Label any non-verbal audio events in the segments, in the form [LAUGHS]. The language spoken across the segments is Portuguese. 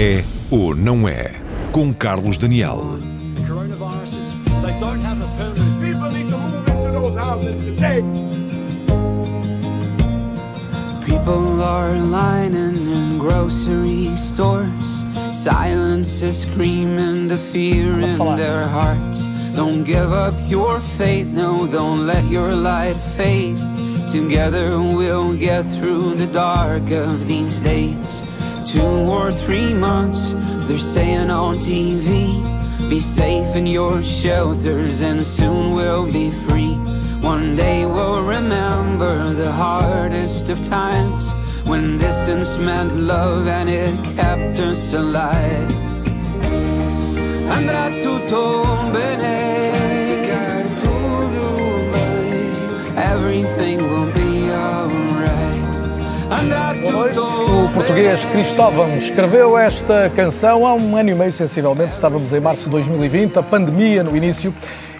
É ou não é? Com Carlos Daniel. People are lining in grocery stores. Silence is screaming the fear in their hearts. Don't give up your faith, no, don't let your light fade. Together we'll get through the dark of these days. Two or three months, they're saying on TV. Be safe in your shelters and soon we'll be free. One day we'll remember the hardest of times when distance meant love and it kept us alive. Andrà tutto bene. Everything will be Boa tutto noite. O português Cristóvão escreveu esta canção há um ano e meio, sensivelmente. Estávamos em março de 2020, a pandemia no início.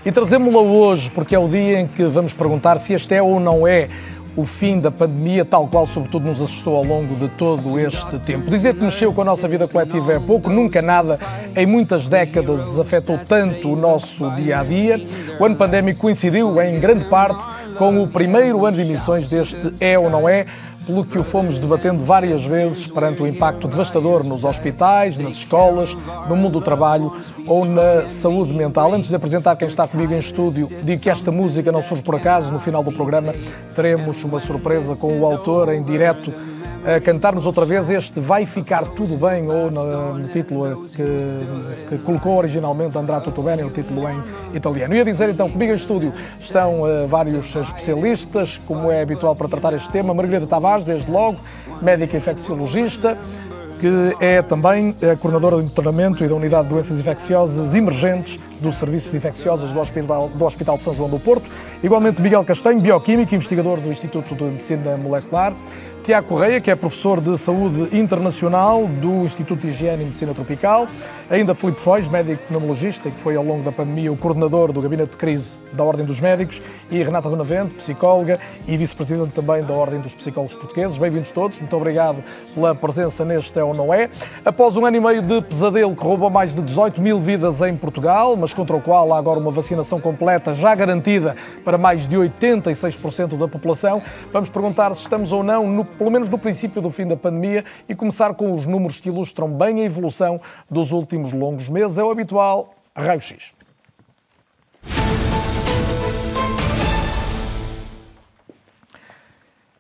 E trazemos-la hoje porque é o dia em que vamos perguntar se este é ou não é o fim da pandemia, tal qual, sobretudo, nos assustou ao longo de todo este tempo. Dizer que mexeu com a nossa vida coletiva é pouco, nunca nada, em muitas décadas, afetou tanto o nosso dia a dia. O ano pandémico coincidiu, em grande parte, com o primeiro ano de emissões deste É ou Não É, pelo que o fomos debatendo várias vezes perante o impacto devastador nos hospitais, nas escolas, no mundo do trabalho ou na saúde mental. Antes de apresentar quem está comigo em estúdio, digo que esta música não surge por acaso. No final do programa teremos uma surpresa com o autor em direto a cantarmos outra vez este Vai Ficar Tudo Bem, ou no, no título que, que, colocou originalmente Andrá Tutto Bene, o título em italiano. Ia dizer então, comigo em estúdio estão uh, vários especialistas, como é habitual para tratar este tema. Margarida Tavares, desde logo, médica infecciologista, que é também a coordenadora do internamento e da Unidade de Doenças Infecciosas Emergentes do Serviço de Infecciosas do Hospital, do Hospital de São João do Porto. Igualmente Miguel Castanho, bioquímico, investigador do Instituto de Medicina Molecular. Tiago Correia, que é professor de Saúde Internacional do Instituto de Higiene e Medicina Tropical. Ainda Filipe Foz, médico pneumologista, que foi ao longo da pandemia o coordenador do Gabinete de Crise da Ordem dos Médicos. E Renata Donavente, psicóloga e vice-presidente também da Ordem dos Psicólogos Portugueses. Bem-vindos todos, muito obrigado pela presença neste É ou Não É. Após um ano e meio de pesadelo que roubou mais de 18 mil vidas em Portugal, mas contra o qual há agora uma vacinação completa já garantida para mais de 86% da população, vamos perguntar se estamos ou não no pelo menos no princípio do fim da pandemia, e começar com os números que ilustram bem a evolução dos últimos longos meses. É o habitual raio-x.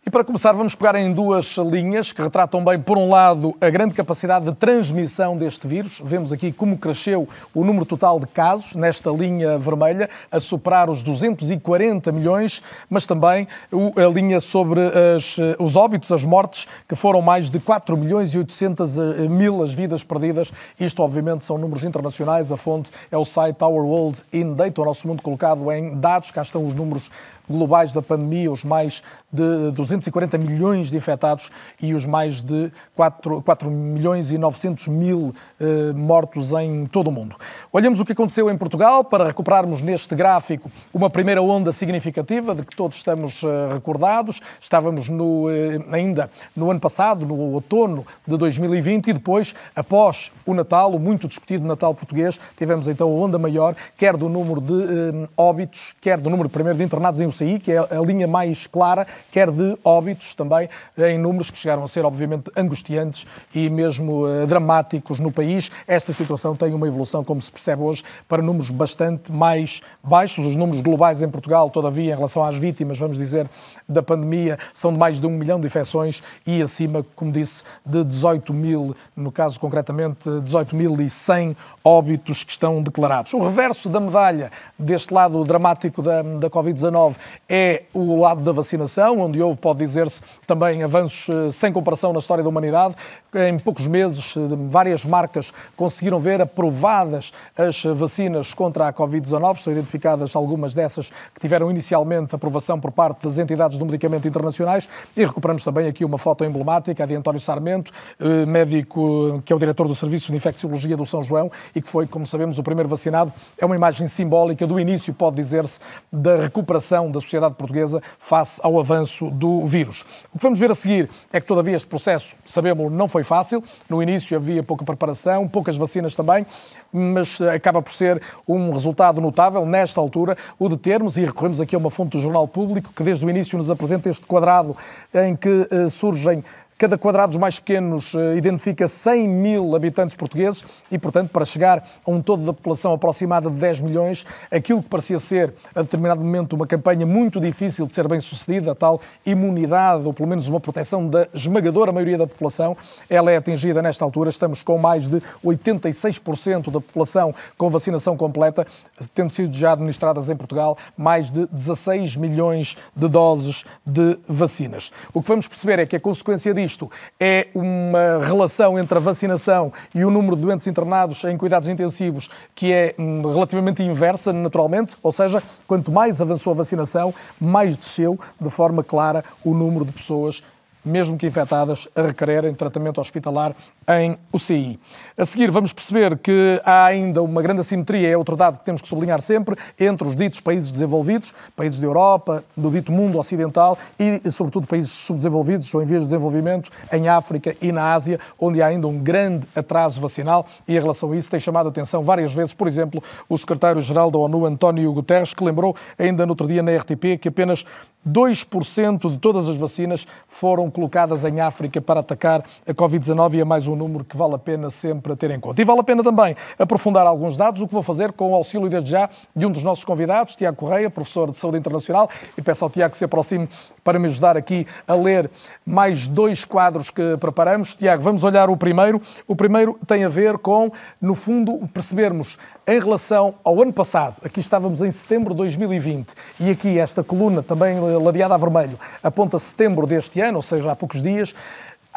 E para começar, vamos pegar em duas linhas que retratam bem, por um lado, a grande capacidade de transmissão deste vírus. Vemos aqui como cresceu o número total de casos nesta linha vermelha, a superar os 240 milhões, mas também a linha sobre as, os óbitos, as mortes, que foram mais de 4 milhões e 800 mil as vidas perdidas. Isto, obviamente, são números internacionais. A fonte é o site Our World in Data, o nosso mundo colocado em dados. Cá estão os números globais da pandemia, os mais de 240 milhões de infectados e os mais de 4, 4 milhões e 900 mil eh, mortos em todo o mundo. Olhamos o que aconteceu em Portugal para recuperarmos neste gráfico uma primeira onda significativa de que todos estamos eh, recordados. Estávamos no, eh, ainda no ano passado, no outono de 2020 e depois, após o Natal, o muito discutido Natal português, tivemos então a onda maior, quer do número de eh, óbitos, quer do número primeiro de internados em UCI, que é a linha mais clara, quer de óbitos também, em números que chegaram a ser, obviamente, angustiantes e mesmo uh, dramáticos no país. Esta situação tem uma evolução, como se percebe hoje, para números bastante mais baixos. Os números globais em Portugal, todavia, em relação às vítimas, vamos dizer, da pandemia, são de mais de um milhão de infecções e acima, como disse, de 18 mil, no caso concretamente, 18.100 óbitos que estão declarados. O reverso da medalha deste lado dramático da, da Covid-19 é o lado da vacinação, onde houve, pode dizer-se, também avanços eh, sem comparação na história da humanidade. Em poucos meses, eh, várias marcas conseguiram ver aprovadas as vacinas contra a Covid-19. Estão identificadas algumas dessas que tiveram inicialmente aprovação por parte das entidades do medicamento internacionais. E recuperamos também aqui uma foto emblemática de António Sarmento, eh, médico que é o diretor do Serviço de Infecciologia do São João e que foi, como sabemos, o primeiro vacinado. É uma imagem simbólica do início, pode dizer-se, da recuperação reação da sociedade portuguesa face ao avanço do vírus. O que vamos ver a seguir é que, todavia, este processo, sabemos, não foi fácil. No início havia pouca preparação, poucas vacinas também, mas eh, acaba por ser um resultado notável, nesta altura, o de termos, e recorremos aqui a uma fonte do Jornal Público, que desde o início nos apresenta este quadrado em que uh, surgem Cada quadrado dos mais pequenos eh, identifica 100 mil habitantes portugueses e, portanto, para chegar a um todo da população aproximada de 10 milhões, aquilo que parecia ser, a determinado momento, uma campanha muito difícil de ser bem sucedida, a tal imunidade, ou pelo menos uma proteção da esmagadora maioria da população, ela é atingida nesta altura. Estamos com mais de 86% da população com vacinação completa, tendo sido já administradas em Portugal mais de 16 milhões de doses de vacinas. O que vamos perceber é que a consequência disto isto é uma relação entre a vacinação e o número de doentes internados em cuidados intensivos que é hum, relativamente inversa, naturalmente, ou seja, quanto mais avançou a vacinação, mais desceu de forma clara o número de pessoas mesmo que infectadas, a requererem tratamento hospitalar em UCI. A seguir, vamos perceber que há ainda uma grande assimetria, é outro dado que temos que sublinhar sempre, entre os ditos países desenvolvidos, países da Europa, do dito mundo ocidental e, sobretudo, países subdesenvolvidos ou em vias de desenvolvimento, em África e na Ásia, onde há ainda um grande atraso vacinal e, em relação a isso, tem chamado a atenção várias vezes, por exemplo, o secretário-geral da ONU, António Guterres, que lembrou ainda no outro dia na RTP que apenas 2% de todas as vacinas foram colocadas em África para atacar a Covid-19 e é mais um número que vale a pena sempre ter em conta. E vale a pena também aprofundar alguns dados, o que vou fazer com o auxílio desde já de um dos nossos convidados, Tiago Correia, professor de Saúde Internacional, e peço ao Tiago que se aproxime para me ajudar aqui a ler mais dois quadros que preparamos. Tiago, vamos olhar o primeiro. O primeiro tem a ver com, no fundo, percebermos em relação ao ano passado, aqui estávamos em setembro de 2020, e aqui esta coluna também ladeada a vermelho aponta setembro deste ano, ou seja, há poucos dias,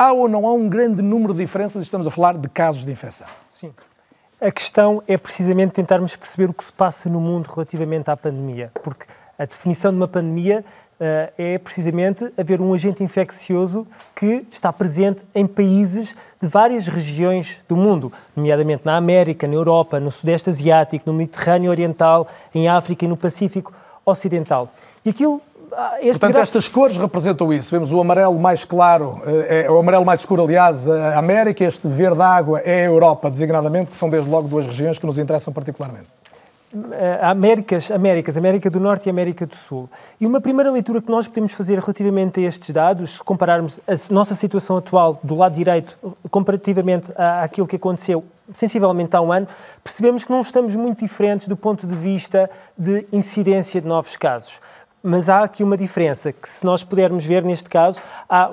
há ou não há um grande número de diferenças? Estamos a falar de casos de infecção. Sim. A questão é precisamente tentarmos perceber o que se passa no mundo relativamente à pandemia, porque a definição de uma pandemia uh, é precisamente haver um agente infeccioso que está presente em países de várias regiões do mundo, nomeadamente na América, na Europa, no Sudeste Asiático, no Mediterrâneo Oriental, em África e no Pacífico Ocidental. E aquilo este Portanto, gráfico... estas cores representam isso. Vemos o amarelo mais claro, é, é, o amarelo mais escuro, aliás, a América, este verde água é a Europa, designadamente, que são desde logo duas regiões que nos interessam particularmente. Eh, Américas, Américas, América do Norte e América do Sul. E uma primeira leitura que nós podemos fazer relativamente a estes dados, se compararmos a nossa situação atual do lado direito comparativamente àquilo que aconteceu sensivelmente há um ano, percebemos que não estamos muito diferentes do ponto de vista de incidência de novos casos mas há aqui uma diferença, que se nós pudermos ver neste caso,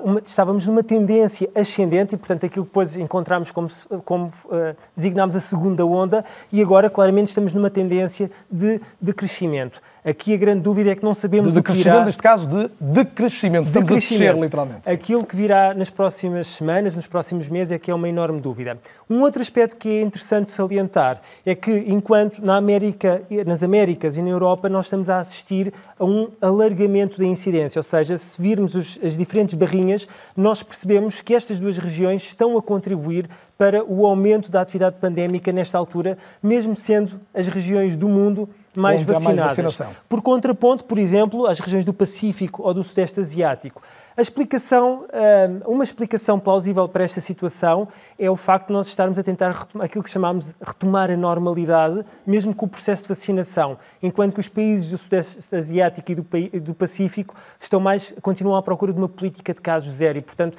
uma, estávamos numa tendência ascendente e, portanto, aquilo que depois encontramos como, como uh, designámos a segunda onda e agora claramente estamos numa tendência de, de crescimento. Aqui a grande dúvida é que não sabemos de o que virá... neste caso, de decrescimento. Estamos de crescimento. a descer, literalmente. Aquilo que virá nas próximas semanas, nos próximos meses, é que é uma enorme dúvida. Um outro aspecto que é interessante salientar é que, enquanto na América, nas Américas e na Europa nós estamos a assistir a um alargamento da incidência, ou seja, se virmos os, as diferentes barrinhas, nós percebemos que estas duas regiões estão a contribuir para o aumento da atividade pandémica nesta altura, mesmo sendo as regiões do mundo mais vacinadas. Mais por contraponto, por exemplo, às regiões do Pacífico ou do Sudeste Asiático. A explicação, hum, uma explicação plausível para esta situação é o facto de nós estarmos a tentar retomar, aquilo que chamamos retomar a normalidade, mesmo com o processo de vacinação, enquanto que os países do Sudeste Asiático e do, do Pacífico estão mais, continuam à procura de uma política de casos zero e, portanto,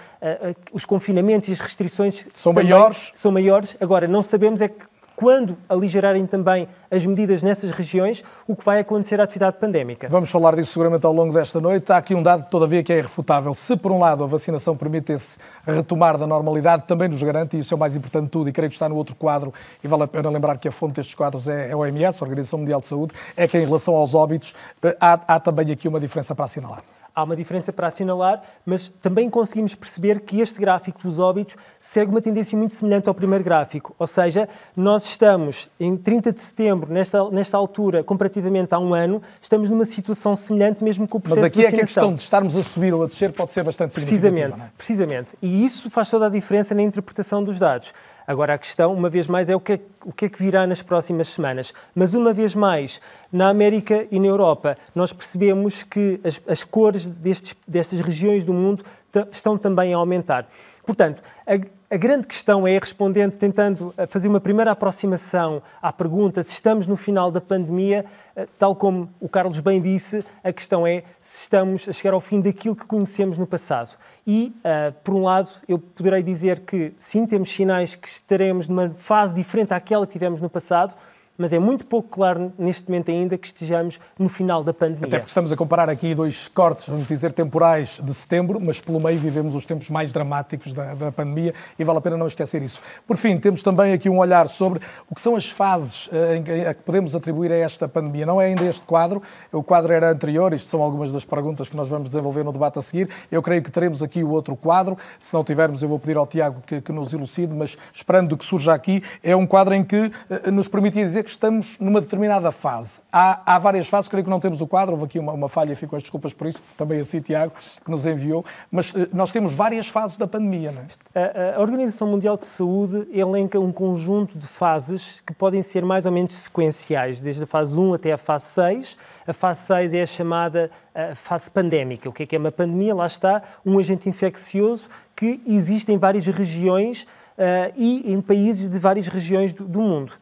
os confinamentos e as restrições são maiores. São maiores. Agora, não sabemos é que quando aligerarem também as medidas nessas regiões, o que vai acontecer à atividade pandémica. Vamos falar disso seguramente ao longo desta noite. Há aqui um dado, todavia, que é irrefutável. Se, por um lado, a vacinação permite esse retomar da normalidade, também nos garante, e isso é o mais importante de tudo, e creio que está no outro quadro, e vale a pena lembrar que a fonte destes quadros é a OMS, a Organização Mundial de Saúde, é que em relação aos óbitos eh, há, há também aqui uma diferença para assinalar há uma diferença para assinalar, mas também conseguimos perceber que este gráfico dos óbitos segue uma tendência muito semelhante ao primeiro gráfico. Ou seja, nós estamos em 30 de setembro, nesta, nesta altura, comparativamente a um ano, estamos numa situação semelhante mesmo com o processo Mas aqui é que a questão de estarmos a subir ou a descer pode ser bastante significativa. Precisamente, é? precisamente. E isso faz toda a diferença na interpretação dos dados. Agora, a questão, uma vez mais, é o que é, o que, é que virá nas próximas semanas. Mas, uma vez mais, na América e na Europa, nós percebemos que as, as cores destes, destas regiões do mundo estão também a aumentar. Portanto, a, a grande questão é, respondendo, tentando eh, fazer uma primeira aproximação à pergunta se estamos no final da pandemia, eh, tal como o Carlos bem disse, a questão é se estamos a chegar ao fim daquilo que conhecemos no passado. E, uh, por um lado, eu poderei dizer que sim, temos sinais que estaremos numa fase diferente àquela que tivemos no passado, mas é muito pouco claro neste momento ainda que estejamos no final da pandemia. Até porque estamos a comparar aqui dois cortes, vamos dizer, temporais de setembro, mas pelo meio vivemos os tempos mais dramáticos da, da pandemia e vale a pena não esquecer isso. Por fim, temos também aqui um olhar sobre o que são as fases eh, a que podemos atribuir a esta pandemia. Não é ainda este quadro, o quadro era anterior, isto são algumas das perguntas que nós vamos desenvolver no debate a seguir. Eu creio que teremos aqui o outro quadro, se não tivermos eu vou pedir ao Tiago que, que nos elucide, mas esperando que surja aqui, é um quadro em que eh, nos permitia dizer que estamos numa determinada fase. Há, há várias fases, creio que não temos o quadro, houve aqui uma, uma falha, fico as desculpas por isso, também assim, Tiago, que nos enviou, mas uh, nós temos várias fases da pandemia, não é? A, a Organização Mundial de Saúde elenca um conjunto de fases que podem ser mais ou menos sequenciais, desde a fase 1 até a fase 6. A fase 6 é a chamada a fase pandémica. O que é que é uma pandemia? Lá está, um agente infeccioso que existe em várias regiões uh, e em países de várias regiões do, do mundo.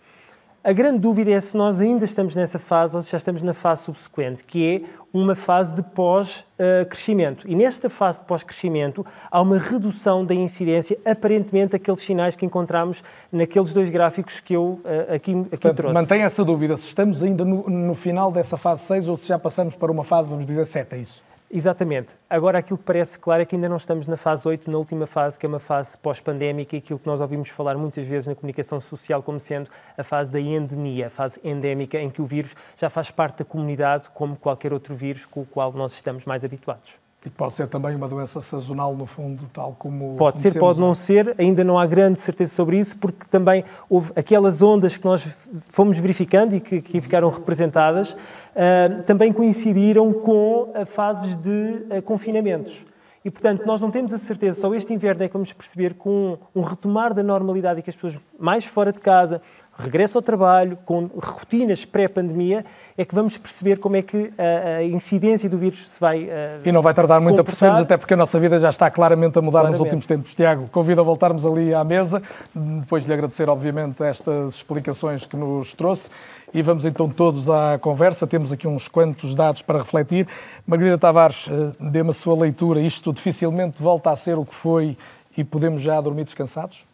A grande dúvida é se nós ainda estamos nessa fase ou se já estamos na fase subsequente, que é uma fase de pós-crescimento. E nesta fase de pós-crescimento há uma redução da incidência, aparentemente aqueles sinais que encontramos naqueles dois gráficos que eu uh, aqui, aqui Portanto, trouxe. Mantém essa dúvida, se estamos ainda no, no final dessa fase 6 ou se já passamos para uma fase, vamos dizer, 7, é isso? Exatamente. Agora, aquilo que parece claro é que ainda não estamos na fase 8, na última fase, que é uma fase pós-pandémica e aquilo que nós ouvimos falar muitas vezes na comunicação social como sendo a fase da endemia, a fase endémica, em que o vírus já faz parte da comunidade como qualquer outro vírus com o qual nós estamos mais habituados. E pode ser também uma doença sazonal, no fundo, tal como. Pode ser, pode não ser, ainda não há grande certeza sobre isso, porque também houve aquelas ondas que nós fomos verificando e que aqui ficaram representadas, uh, também coincidiram com fases de uh, confinamentos. E, portanto, nós não temos a certeza, só este inverno é que vamos perceber com um retomar da normalidade e que as pessoas mais fora de casa, regresso ao trabalho, com rotinas pré-pandemia, é que vamos perceber como é que a, a incidência do vírus se vai. Uh, e não vai tardar muito comportar. a percebermos, até porque a nossa vida já está claramente a mudar claramente. nos últimos tempos. Tiago, convido a voltarmos ali à mesa, depois de lhe agradecer, obviamente, estas explicações que nos trouxe. E vamos então todos à conversa. Temos aqui uns quantos dados para refletir. Margarida Tavares, eh, dê-me a sua leitura. Isto dificilmente volta a ser o que foi e podemos já dormir descansados?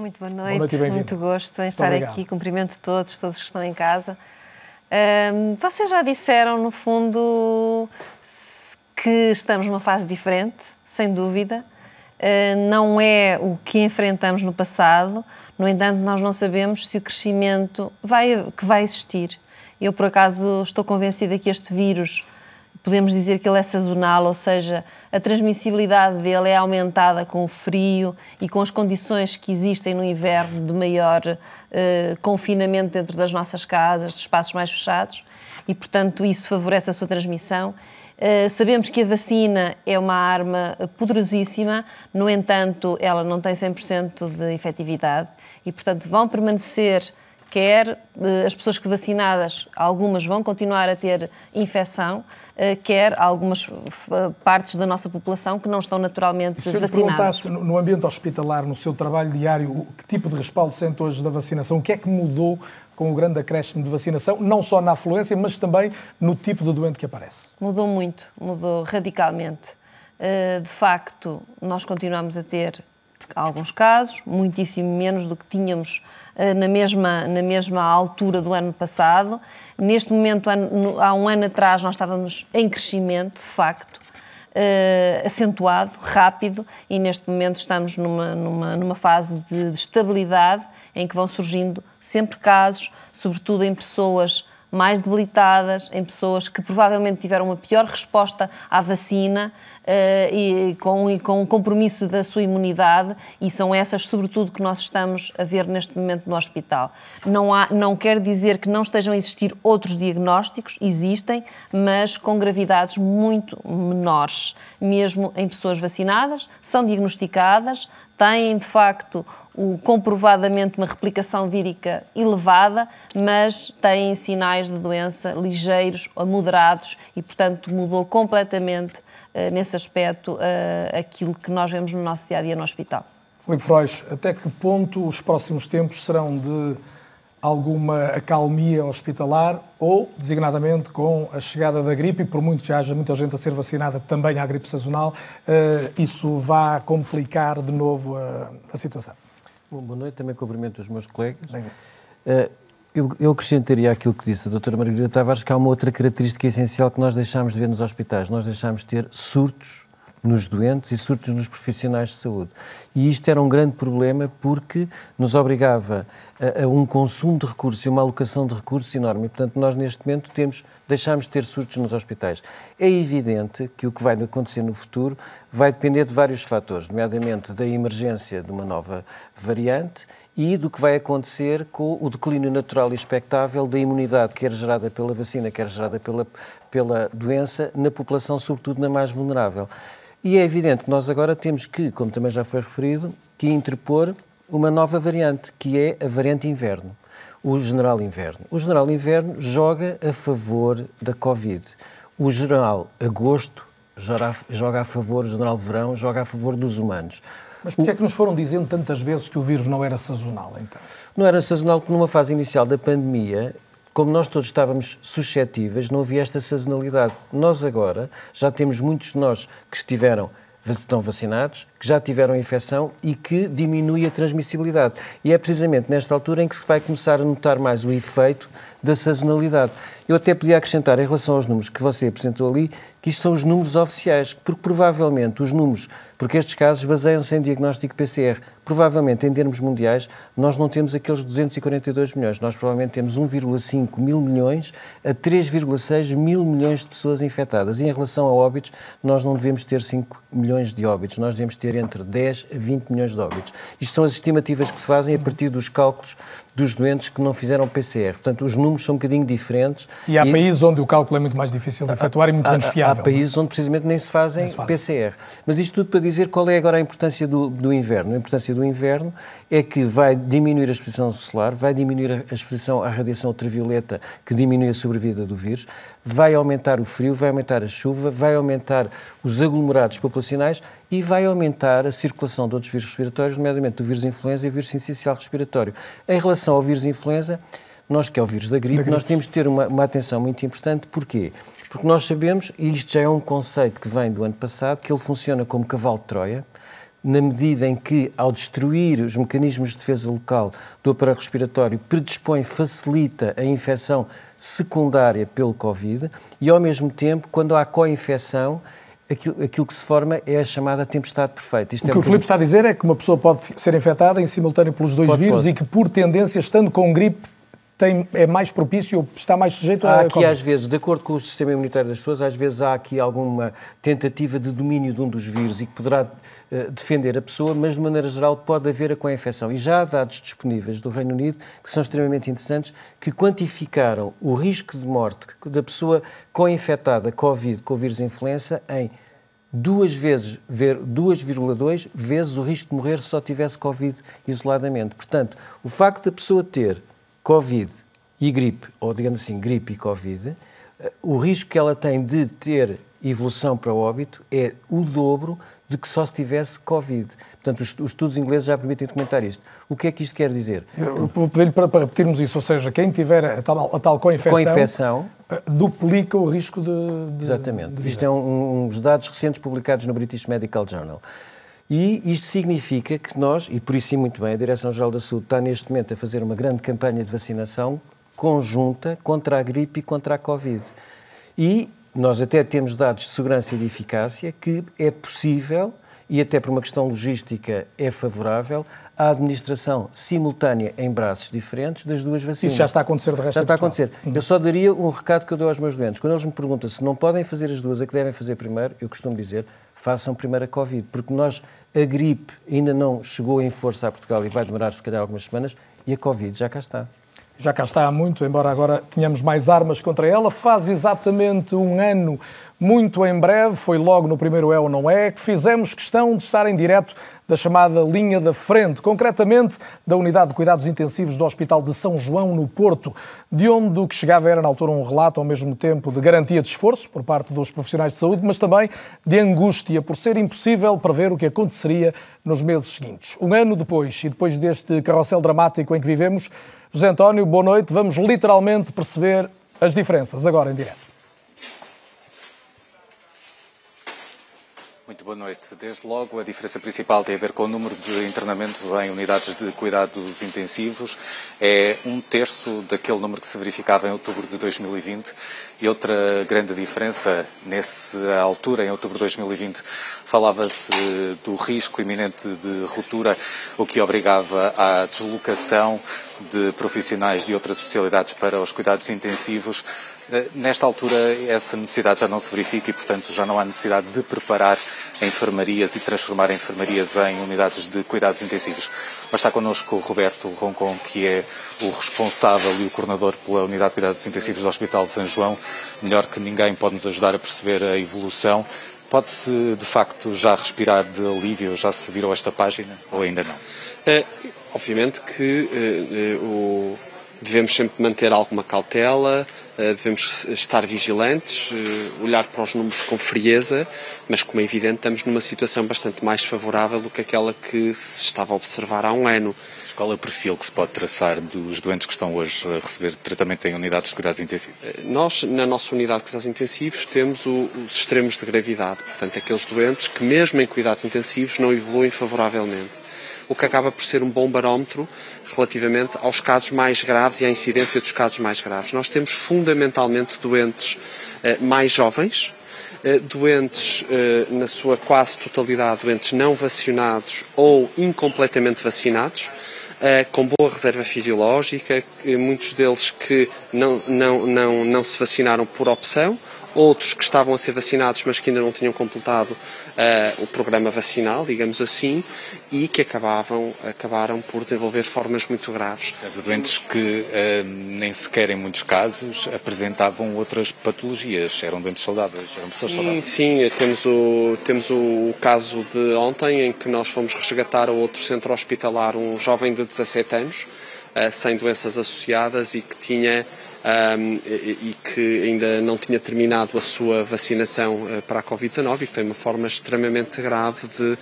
Muito boa noite, boa noite muito gosto em estar aqui. Cumprimento todos, todos que estão em casa. vocês já disseram, no fundo, que estamos numa fase diferente, sem dúvida. Uh, não é o que enfrentamos no passado, no entanto, nós não sabemos se o crescimento vai, que vai existir. Eu, por acaso, estou convencida que este vírus podemos dizer que ele é sazonal, ou seja, a transmissibilidade dele é aumentada com o frio e com as condições que existem no inverno de maior uh, confinamento dentro das nossas casas, de espaços mais fechados, e portanto isso favorece a sua transmissão. Uh, sabemos que a vacina é uma arma poderosíssima, no entanto, ela não tem 100% de efetividade e, portanto, vão permanecer quer eh, as pessoas que vacinadas, algumas vão continuar a ter infecção, eh, quer algumas eh, partes da nossa população que não estão naturalmente se vacinadas. Se no ambiente hospitalar, no seu trabalho diário, que tipo de respaldo sente hoje da vacinação? O que é que mudou com o grande acréscimo de vacinação, não só na afluência, mas também no tipo de doente que aparece? Mudou muito, mudou radicalmente. De facto, nós continuamos a ter alguns casos, muitíssimo menos do que tínhamos eh, na mesma, na mesma altura do ano passado. Neste momento, há um ano atrás, nós estávamos em crescimento, de facto, Uh, acentuado, rápido, e neste momento estamos numa, numa, numa fase de, de, estabilidade em que vão surgindo sempre casos, sobretudo em pessoas mais debilitadas, em pessoas que provavelmente tiveram uma pior resposta à vacina e com, com o compromisso da sua imunidade, e são essas, sobretudo, que nós estamos a ver neste momento no hospital. Não, há, não quer dizer que não estejam a existir outros diagnósticos, existem, mas com gravidades muito menores, mesmo em pessoas vacinadas, são diagnosticadas, têm de facto o, comprovadamente uma replicação vírica elevada, mas têm sinais de doença ligeiros a moderados e, portanto, mudou completamente nesse aspecto uh, aquilo que nós vemos no nosso dia a dia no hospital. Filipe Frois, até que ponto os próximos tempos serão de alguma acalmia hospitalar ou, designadamente, com a chegada da gripe, e por muito que haja muita gente a ser vacinada também à gripe sazonal, uh, isso vai complicar de novo a, a situação? Bom, boa noite, também cumprimento os meus colegas. Uh, eu, eu acrescentaria aquilo que disse a doutora Margarida Tavares, que há uma outra característica essencial que nós deixámos de ver nos hospitais. Nós deixámos de ter surtos nos doentes e surtos nos profissionais de saúde. E isto era um grande problema porque nos obrigava a, a, um consumo de recursos e uma alocação de recursos enorme. E, portanto, nós neste momento temos, deixamos de ter surtos nos hospitais. É evidente que o que vai acontecer no futuro vai depender de vários fatores, nomeadamente da emergência de uma nova variante e do que vai acontecer com o declínio natural e expectável da imunidade, quer gerada pela vacina, quer gerada pela, pela doença, na população, sobretudo na mais vulnerável. E é evidente que nós agora temos que, como também já foi referido, que interpor uma nova variante, que é a variante inverno, o general inverno. O general inverno joga a favor da Covid. O general agosto joga, a favor, o general verão joga a favor dos humanos. Mas porquê é que nos foram dizendo tantas vezes que o vírus não era sazonal, então? Não era sazonal porque numa fase inicial da pandemia como nós todos estávamos suscetíveis, não havia esta sazonalidade. Nós agora já temos muitos de nós que estiveram estão vacinados, que já tiveram infecção e que diminui a transmissibilidade. E é precisamente nesta altura em que se vai começar a notar mais o efeito da sazonalidade. Eu até podia acrescentar, em relação aos números que você apresentou ali, que isto são os números oficiais, porque provavelmente os números, porque estes casos baseiam-se em diagnóstico PCR, provavelmente em termos mundiais nós não temos aqueles 242 milhões, nós provavelmente temos 1,5 mil milhões a 3,6 mil milhões de pessoas infectadas. E em relação a óbitos, nós não devemos ter 5 milhões de óbitos, nós devemos ter entre 10 a 20 milhões de óbitos. Isto são as estimativas que se fazem a partir dos cálculos dos doentes que não fizeram PCR. Portanto, os números são um bocadinho diferentes. E há e... países onde o cálculo é muito mais difícil de efetuar e muito menos fiável. Há países onde precisamente nem se fazem se faz. PCR. Mas isto tudo para dizer qual é agora a importância do, do inverno. A importância do inverno é que vai diminuir a exposição solar, vai diminuir a exposição à radiação ultravioleta, que diminui a sobrevida do vírus, vai aumentar o frio, vai aumentar a chuva, vai aumentar os aglomerados populacionais e vai aumentar a circulação de outros vírus respiratórios, nomeadamente do vírus influenza e o vírus sincicial respiratório. Em relação ao vírus influenza, nós que é o vírus da gripe, da gripe. nós temos de ter uma, uma atenção muito importante. Porquê? Porque nós sabemos, e isto já é um conceito que vem do ano passado, que ele funciona como cavalo de Troia, na medida em que, ao destruir os mecanismos de defesa local do aparelho respiratório, predispõe, facilita a infecção secundária pelo Covid e, ao mesmo tempo, quando há co-infecção, aquilo, aquilo, que se forma é a chamada tempestade perfeita. Isto o é que o Filipe está a dizer é que uma pessoa pode ser infectada em simultâneo pelos dois pode, vírus pode. e que, por tendência, estando com gripe, tem, é mais propício ou está mais sujeito há a. Há aqui, às vezes, de acordo com o sistema imunitário das pessoas, às vezes há aqui alguma tentativa de domínio de um dos vírus e que poderá uh, defender a pessoa, mas de maneira geral pode haver a co-infecção. E já há dados disponíveis do Reino Unido que são extremamente interessantes, que quantificaram o risco de morte da pessoa co-infectada Covid com o vírus influenza em duas vezes, 2,2 vezes o risco de morrer se só tivesse Covid isoladamente. Portanto, o facto da pessoa ter Covid e gripe, ou digamos assim, gripe e Covid, eh, o risco que ela tem de ter evolução para o óbito é o dobro de que só se tivesse Covid. Portanto, os, os estudos ingleses já permitem documentar isto. O que é que isto quer dizer? Eu vou pedir-lhe para, para, repetirmos isso, ou seja, quem tiver a tal, a tal co-infecção, eh, duplica o risco de, de Exatamente. De isto é um, uns dados recentes publicados no British Medical Journal. E isto significa que nós, e por isso sim muito bem, a Direção-Geral da Saúde está neste momento a fazer uma grande campanha de vacinação conjunta contra a gripe e contra a Covid. E nós até temos dados de segurança e de eficácia que é possível, e até por uma questão logística é favorável, a administração simultânea em braços diferentes das duas vacinas. Isso já está a acontecer de resto Já está a acontecer. Uhum. Eu só daria um recado que eu dou aos meus doentes. Quando eles me perguntam se não podem fazer as duas, a que devem fazer primeiro, eu costumo dizer, façam primeiro a Covid, porque nós a gripe ainda não chegou em força a Portugal e vai demorar se calhar algumas semanas, e a Covid já cá está. Já cá está há muito, embora agora tenhamos mais armas contra ela. Faz exatamente um ano, muito em breve, foi logo no primeiro É ou Não É, que fizemos questão de estar em direto da chamada linha da frente, concretamente da Unidade de Cuidados Intensivos do Hospital de São João, no Porto, de onde o que chegava era, na altura, um relato ao mesmo tempo de garantia de esforço por parte dos profissionais de saúde, mas também de angústia por ser impossível prever o que aconteceria nos meses seguintes. Um ano depois, e depois deste carrossel dramático em que vivemos, José António, boa noite. Vamos literalmente perceber as diferenças agora em direto. Muito boa noite. Desde logo, a diferença principal tem a ver com o número de internamentos em unidades de cuidados intensivos. É um terço daquele número que se verificava em outubro de 2020. E outra grande diferença, nessa altura, em outubro de 2020, falava-se do risco iminente de ruptura, o que obrigava à deslocação de profissionais de outras especialidades para os cuidados intensivos nesta altura, essa necessidade já não se verifica e, portanto, já não há necessidade de preparar enfermarias e transformar enfermarias em unidades de cuidados intensivos. Mas está connosco o Roberto Roncon, que é o responsável e o coordenador pela Unidade de Cuidados Intensivos do Hospital de São João. Melhor que ninguém pode nos ajudar a perceber a evolução. Pode-se, de facto, já respirar de alívio? Já se virou esta página ou ainda não? É, obviamente que é, o devemos sempre manter alguma cautela, devemos estar vigilantes, eh, olhar para os números com frieza, mas como é evidente estamos numa situação bastante mais favorável do que aquela que se estava a observar há um ano. Qual é o perfil que se pode traçar dos doentes que estão hoje a receber tratamento em unidades de cuidados intensivos? Eh, nós, na nossa unidade de cuidados intensivos, temos o, os extremos de gravidade, portanto, aqueles doentes que, mesmo em cuidados intensivos, não evoluem favoravelmente o que acaba por ser um bom barómetro relativamente aos casos mais graves e à incidência dos casos mais graves. Nós temos fundamentalmente doentes eh, mais jovens, eh, doentes, eh, na sua quase totalidade, doentes não vacinados ou incompletamente vacinados, com boa reserva fisiológica, muitos deles que não, não, não, não se vacinaram por opção outros que estavam a ser vacinados, mas que ainda não tinham completado uh, o programa vacinal, digamos assim, e que acabavam, acabaram por desenvolver formas muito graves. Os doentes que uh, nem sequer em muitos casos apresentavam outras patologias, eram doentes saudáveis, eram pessoas sim, saudáveis. Sim, temos o, temos o caso de ontem em que nós fomos resgatar a outro centro hospitalar um jovem de 17 anos, uh, sem doenças associadas e que tinha um, e, e, que ainda não tinha terminado a sua vacinação uh, para a Covid-19 e que tem uma forma extremamente grave de,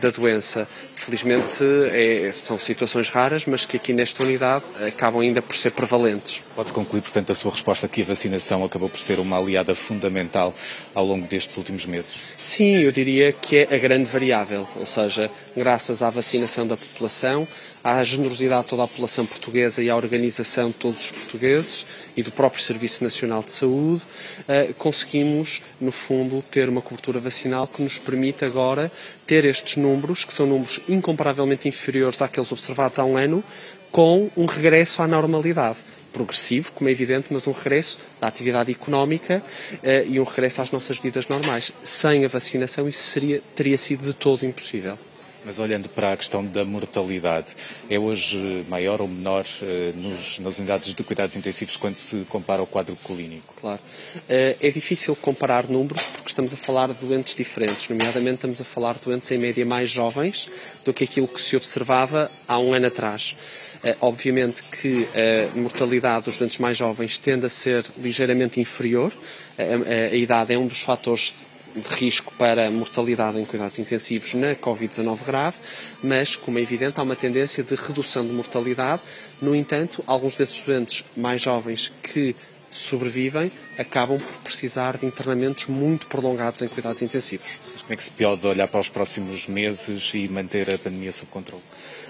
da doença. Felizmente é, são situações raras, mas que aqui nesta unidade acabam ainda por ser prevalentes. Pode concluir, portanto, a sua resposta que a vacinação acabou por ser uma aliada fundamental ao longo destes últimos meses? Sim, eu diria que é a grande variável, ou seja, graças à vacinação da população, à generosidade de toda a população portuguesa e à organização de todos os portugueses, e do próprio Serviço Nacional de Saúde, uh, conseguimos, no fundo, ter uma cobertura vacinal que nos permite agora ter estes números, que são números incomparavelmente inferiores àqueles observados há um ano, com um regresso à normalidade progressivo, como é evidente, mas um regresso da atividade económica uh, e um regresso às nossas vidas normais. Sem a vacinação, isso seria, teria sido de todo impossível. Mas olhando para a questão da mortalidade, é hoje maior ou menor uh, nos, nas unidades de cuidados intensivos quando se compara ao quadro clínico? Claro. Uh, é difícil comparar números porque estamos a falar de doentes diferentes. Nomeadamente, estamos a falar de doentes em média mais jovens do que aquilo que se observava há um ano atrás. Uh, obviamente que a mortalidade dos doentes mais jovens tende a ser ligeiramente inferior. a idade é um dos fatores de risco para mortalidade em cuidados intensivos na Covid-19 grave, mas, como é evidente, há uma tendência de redução de mortalidade. No entanto, alguns desses doentes mais jovens que sobrevivem acabam por precisar de internamentos muito prolongados em cuidados intensivos. Mas como é que se pode olhar para os próximos meses e manter a pandemia sob controle?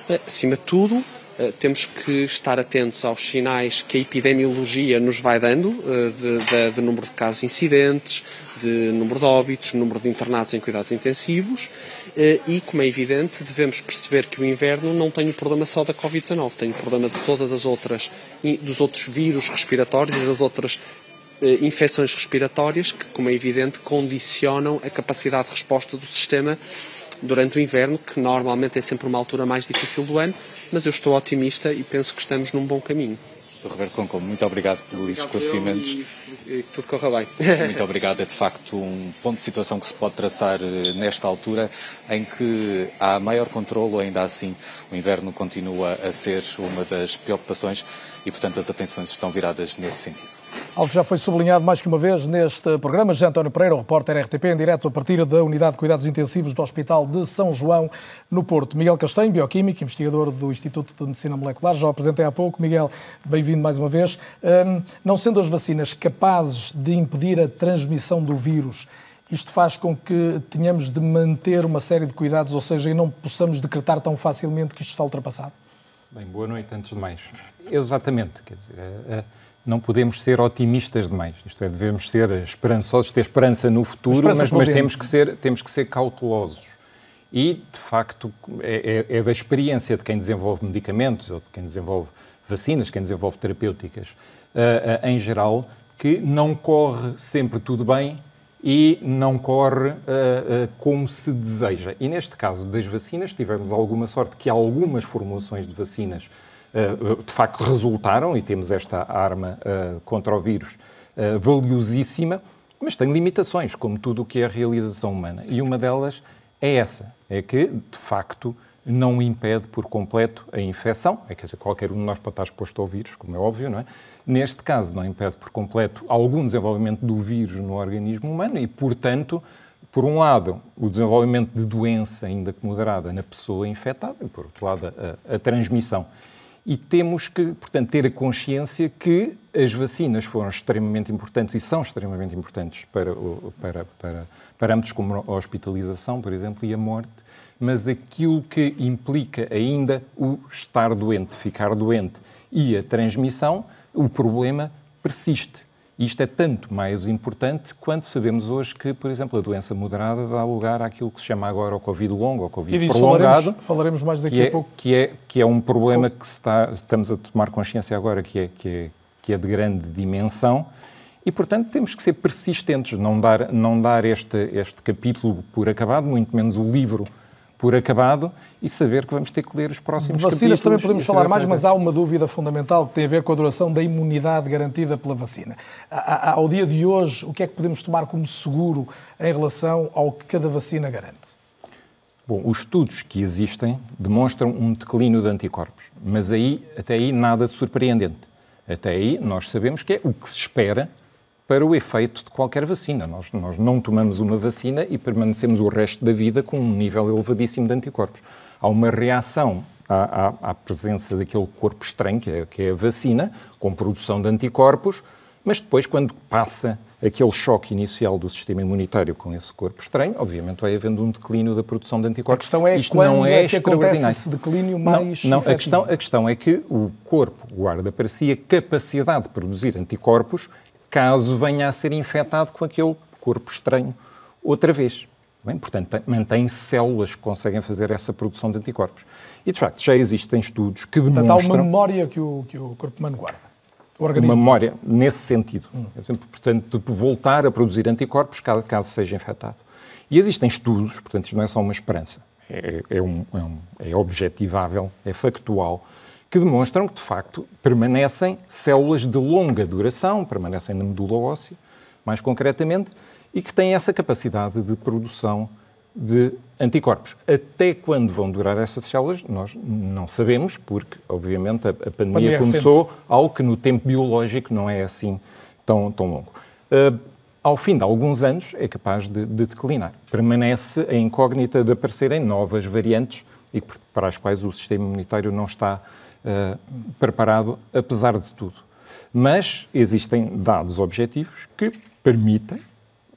Eh, acima de tudo, temos que estar atentos aos sinais que a epidemiologia nos vai dando, eh, de, de, de número de casos incidentes, de número de óbitos, número de internados em cuidados intensivos eh, e, como é evidente, devemos perceber que o inverno não tem o problema só da Covid-19, tem o problema de todas as outras, dos outros vírus respiratórios e das outras eh, infecções respiratórias que, como é evidente, condicionam a capacidade de resposta do sistema durante o inverno, que normalmente é sempre uma altura mais difícil do ano, mas eu estou otimista e penso que estamos num bom caminho. Roberto Concombo, muito obrigado pelos esclarecimentos. E tudo corra bem. [LAUGHS] Muito obrigado. É de facto um ponto de situação que se pode traçar eh, nesta altura, em que há maior controlo, ainda assim o inverno continua a ser uma das preocupações e, portanto, as atenções estão viradas nesse sentido. Algo que já foi sublinhado mais que uma vez neste programa. José António Pereira, repórter RTP, em direto a partir da Unidade de Cuidados Intensivos do Hospital de São João, no Porto. Miguel Castanho, bioquímico, investigador do Instituto de Medicina Molecular, já o apresentei há pouco. Miguel, bem-vindo mais uma vez. Um, não sendo as vacinas capazes de impedir a transmissão do vírus, isto faz com que tenhamos de manter uma série de cuidados, ou seja, e não possamos decretar tão facilmente que isto está ultrapassado? Bem, boa noite antes de mais. Exatamente. Quer dizer, é, é não podemos ser otimistas demais. Isto é, devemos ser esperançosos, ter esperança no futuro, mas, mas temos, que ser, temos que ser cautelosos. E, de facto, é, é, é, da experiência de quem desenvolve medicamentos ou de quem desenvolve vacinas, quem desenvolve terapêuticas, uh, uh, em geral, que não corre sempre tudo bem e não corre uh, como se deseja. E neste caso das vacinas, tivemos alguma sorte que algumas formulações de vacinas de facto resultaram, e temos esta arma eh, contra o vírus eh, valiosíssima, mas tem limitações, como tudo o que é a realização humana. E uma delas é essa, é que, de facto, não impede por completo a infecção, é quer dizer, qualquer um de nós pode estar exposto ao vírus, como é óbvio, não é? Neste caso, não impede por completo algum desenvolvimento do vírus no organismo humano e, portanto, por um lado, o desenvolvimento de doença ainda que moderada na pessoa infectada, e por outro lado, a, a transmissão e temos que, portanto, ter a consciência que as vacinas foram extremamente importantes e são extremamente importantes para, para, para parâmetros como a hospitalização, por exemplo, e a morte, mas aquilo que implica ainda o estar doente, ficar doente e a transmissão, o problema persiste. Isto é tanto mais importante quanto sabemos hoje que, por exemplo, a doença moderada dá lugar àquilo que se chama agora o Covid longo, ou Covid e prolongado. Falaremos, falaremos mais daqui a é, pouco. Que é, que é um problema que está, estamos a tomar consciência agora que é, que é, que é de grande dimensão e, portanto, temos que ser persistentes, não dar, não dar este, este capítulo por acabado, muito menos o livro por acabado e saber que vamos ter que ler os próximos de vacinas também podemos falar mais, mas há uma dúvida fundamental que tem a ver com a duração da imunidade garantida pela vacina. Ao dia de hoje, o que é que podemos tomar como seguro em relação ao que cada vacina garante? Bom, os estudos que existem demonstram um declínio de anticorpos, mas aí, até aí nada de surpreendente. Até aí nós sabemos que é o que se espera para o efeito de qualquer vacina. Nós, nós não tomamos uma vacina e permanecemos o resto da vida com um nível elevadíssimo de anticorpos. Há uma reação à, à, à presença daquele corpo estranho, que é, que é a vacina, com produção de anticorpos, mas depois, quando passa aquele choque inicial do sistema imunitário com esse corpo estranho, obviamente vai havendo um declínio da produção de anticorpos. A questão é Isto quando não é, é que acontece esse declínio mais Não, não a, questão, a questão é que o corpo guarda para si a capacidade de produzir anticorpos caso venha a ser infectado com aquele corpo estranho outra vez. Bem, portanto, mantém células que conseguem fazer essa produção de anticorpos. E, de facto, já existem estudos que demonstram... Portanto, há uma memória que o, que o corpo humano guarda. Uma memória nesse sentido. Hum. Portanto, de voltar a produzir anticorpos caso, caso seja infectado. E existem estudos, portanto, isto não é só uma esperança, é, é, um, é, um, é objetivável, é factual, que demonstram que, de facto, permanecem células de longa duração, permanecem na medula óssea, mais concretamente, e que têm essa capacidade de produção de anticorpos. Até quando vão durar essas células, nós não sabemos, porque, obviamente, a, a pandemia, pandemia começou algo que no tempo biológico não é assim tão, tão longo. Uh, ao fim de alguns anos, é capaz de, de declinar. Permanece a incógnita de aparecerem novas variantes e para as quais o sistema imunitário não está uh, preparado, apesar de tudo. Mas existem dados objetivos que permitem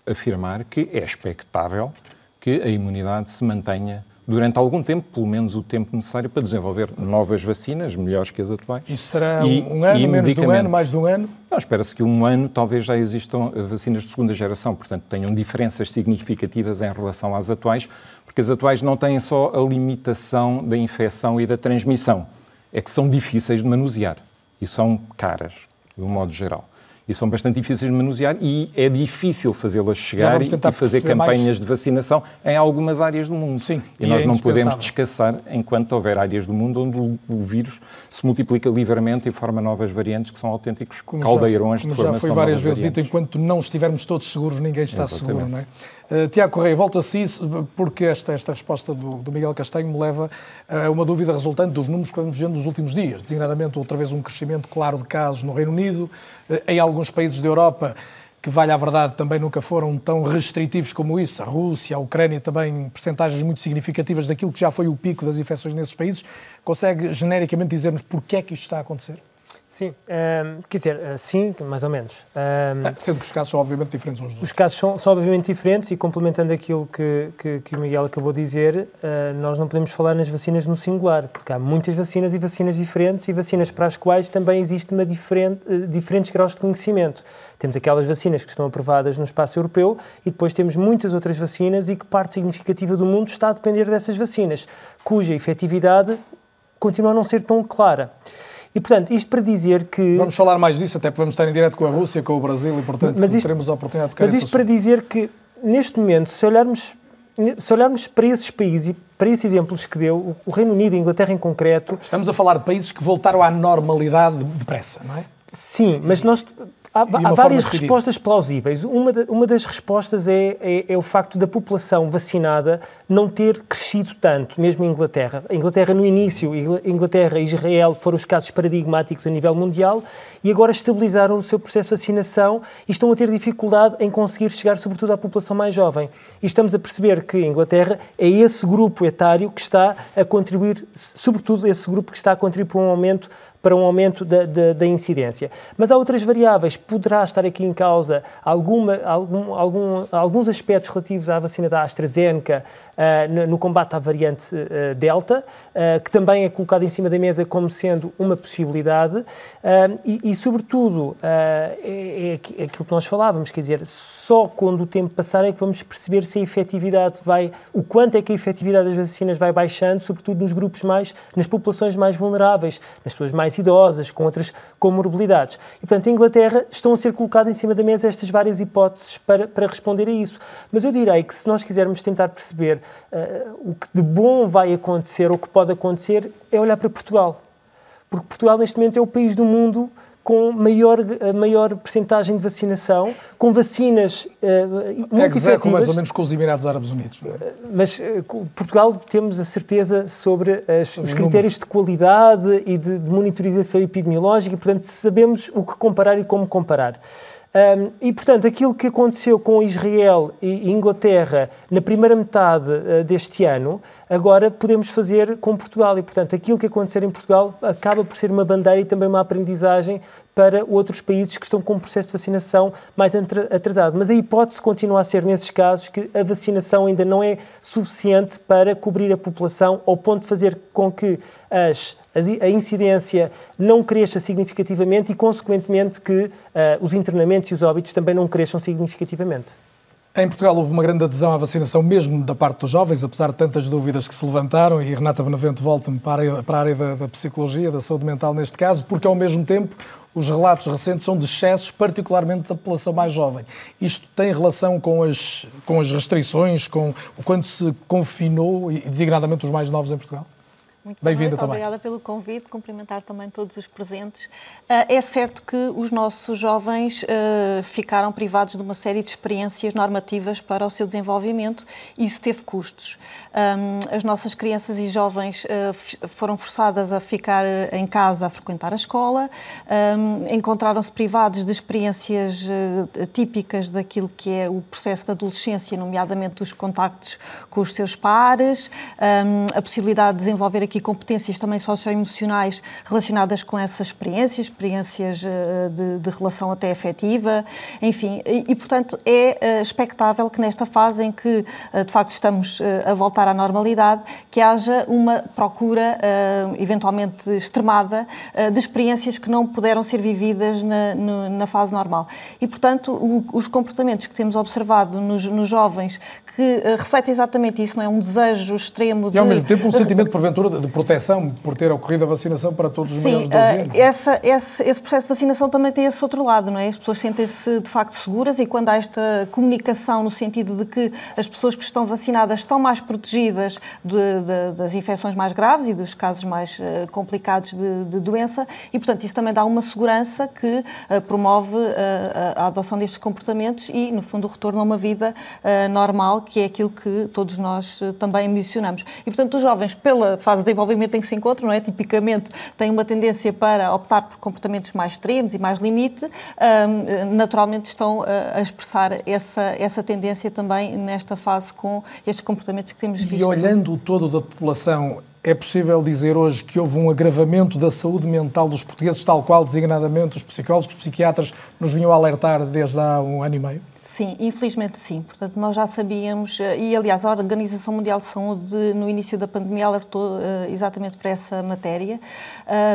afirmar que é expectável que a imunidade se mantenha durante algum tempo, pelo menos o tempo necessário para desenvolver novas vacinas, melhores que as atuais. Isso será e, um ano, menos de um ano, mais de um ano? Não, espera-se que um ano talvez já existam vacinas de segunda geração, portanto tenham diferenças significativas em relação às atuais, porque as atuais não têm só a limitação da infecção e da transmissão, é que são difíceis de manusear e são caras, de um modo geral. e são bastante difíceis de manusear e é difícil fazê-las chegar e fazer campanhas mais. de vacinação em algumas áreas do mundo. Sim, e, e nós é não podemos descansar enquanto houver áreas do mundo onde o, o, vírus se multiplica livremente e forma novas variantes que são autênticos como caldeirões já, de formação. já foi várias vezes variantes. dito, enquanto não estivermos todos seguros, ninguém está Exatamente. seguro, não é? Uh, Tiago Correia, volto a si, porque esta, esta resposta do, do Miguel Castanho me leva a uma dúvida resultante dos números que vamos vendo nos últimos dias, designadamente outra vez um crescimento claro de casos no Reino Unido, uh, em alguns países da Europa que, vale a verdade, também nunca foram tão restritivos como isso. A Rússia, a Ucrânia também, percentagens muito significativas daquilo que já foi o pico das infecções nesses países. Consegue genericamente dizer-nos porquê é que isto está a acontecer? Sim, um, ehm, quer dizer, eh, sim, mais ou menos. Um, ehm, Sendo que os casos são obviamente diferentes uns dos Os casos são, são obviamente diferentes e complementando aquilo que, que, que o Miguel acabou de dizer, uh, nós não podemos falar nas vacinas no singular, porque há muitas vacinas e vacinas diferentes e vacinas para as quais também existe uma diferente, uh, diferentes graus de conhecimento. Temos aquelas vacinas que estão aprovadas no espaço europeu e depois temos muitas outras vacinas e que parte significativa do mundo está a depender dessas vacinas, cuja efetividade continua a não ser tão clara. E, portanto, isto para dizer que... Vamos falar mais disso, até porque vamos estar em direto com a Rússia, com o Brasil, e, portanto, mas isto, teremos a oportunidade de Mas isto para dizer que, neste momento, se olharmos, se olharmos para esses países e para esses exemplos que deu, o Reino Unido, a Inglaterra em concreto... Estamos a falar de países que voltaram à normalidade depressa, não é? Sim, mas nós Há, há várias respostas plausíveis. Uma, de, uma das respostas é, é, é, o facto da população vacinada não ter crescido tanto, mesmo em Inglaterra. A Inglaterra, no início, Inglaterra e Israel foram os casos paradigmáticos a nível mundial e agora estabilizaram o seu processo de vacinação e estão a ter dificuldade em conseguir chegar, sobretudo, à população mais jovem. E estamos a perceber que a Inglaterra é esse grupo etário que está a contribuir, sobretudo esse grupo que está a contribuir para um aumento para um aumento da, da, da, incidência. Mas há outras variáveis. Poderá estar aqui em causa alguma, algum, algum, alguns aspectos relativos à vacina da AstraZeneca uh, no combate à variante uh, Delta, uh, que também é colocado em cima da mesa como sendo uma possibilidade. E, e, sobretudo, é, é, aquilo que nós falávamos, quer dizer, só quando o tempo passar é que vamos perceber se a efetividade vai, o quanto é que a efetividade das vacinas vai baixando, sobretudo nos grupos mais, nas populações mais vulneráveis, nas pessoas mais mais idosas, com outras comorbilidades. E, portanto, em Inglaterra estão a ser colocadas em cima da mesa estas várias hipóteses para, para responder a isso. Mas eu direi que se nós quisermos tentar perceber uh, o que de bom vai acontecer ou o que pode acontecer, é olhar para Portugal. Porque Portugal, neste momento, é o país do mundo com maior, maior percentagem de vacinação, com vacinas uh, muito efetivas. mais ou menos com os Emirados Árabes Unidos. É? Mas uh, Portugal temos a certeza sobre as, os, critérios de qualidade e de, de monitorização epidemiológica, e, portanto, sabemos o que comparar e como comparar. Um, e, portanto, aquilo que aconteceu com Israel e Inglaterra na primeira metade uh, deste ano, agora podemos fazer com Portugal. E, portanto, aquilo que acontecer em Portugal acaba por ser uma bandeira e também uma aprendizagem para outros países que estão com um processo de vacinação mais atrasado. Mas a hipótese continua a ser, nesses casos, que a vacinação ainda não é suficiente para cobrir a população, ao ponto de fazer com que as a incidência não cresça significativamente e, consequentemente, que uh, os internamentos e os óbitos também não cresçam significativamente. Em Portugal houve uma grande adesão à vacinação, mesmo da parte dos jovens, apesar de tantas dúvidas que se levantaram, e Renata Benavente volta-me para, para a área da, da, psicologia, da saúde mental neste caso, porque ao mesmo tempo os relatos recentes são de excessos, particularmente da população mais jovem. Isto tem relação com as, com as restrições, com o quanto se confinou, e designadamente os mais novos em Portugal? Muito Bem-vinda também. Obrigada pelo convite, cumprimentar também todos os presentes. Ah, é certo que os nossos jovens ah, ficaram privados de uma série de experiências normativas para o seu desenvolvimento e isso teve custos. As nossas crianças e jovens ah, foram forçadas a ficar em casa a frequentar a escola, encontraram-se privados de experiências típicas daquilo que é o processo da adolescência, nomeadamente os contactos com os seus pares, a possibilidade de desenvolver aqui aqui competências também socioemocionais relacionadas com essas experiências, experiências eh, de, de relação até afetiva, enfim, e, e, portanto é eh, expectável que nesta fase em que eh, de facto estamos a voltar à normalidade, que haja uma procura eventualmente extremada de experiências que não puderam ser vividas na, na fase normal. E portanto o, os comportamentos que temos observado nos, nos jovens que refletem exatamente isso, não é um desejo extremo de... E ao mesmo tempo um sentimento porventura de proteção por ter ocorrido a vacinação para todos os Sim, maiores de 12 anos. Sim, essa, esse, esse processo de vacinação também tem esse outro lado, não é? As pessoas sentem-se de facto seguras e quando há esta comunicação no sentido de que as pessoas que estão vacinadas estão mais protegidas de, de, das infecções mais graves e dos casos mais uh, complicados de, de, doença e, portanto, isso também dá uma segurança que uh, promove uh, a adoção destes comportamentos e, no fundo, o retorno a uma vida normal, que é aquilo que todos nós também ambicionamos. E, portanto, os jovens, pela fase de desenvolvimento em que se encontram, não é? tipicamente têm uma tendência para optar por comportamentos mais extremos e mais limite, naturalmente estão a expressar essa, essa tendência também nesta fase com estes comportamentos que temos visto. E olhando o todo da população, é possível dizer hoje que houve um agravamento da saúde mental dos portugueses, tal qual designadamente os psicólogos, os psiquiatras nos vinham alertar desde há um ano e meio? Sim, infelizmente sim. Portanto, nós já sabíamos, eh, e aliás, a Organização Mundial de Saúde, no início da pandemia, alertou uh, exatamente para essa matéria,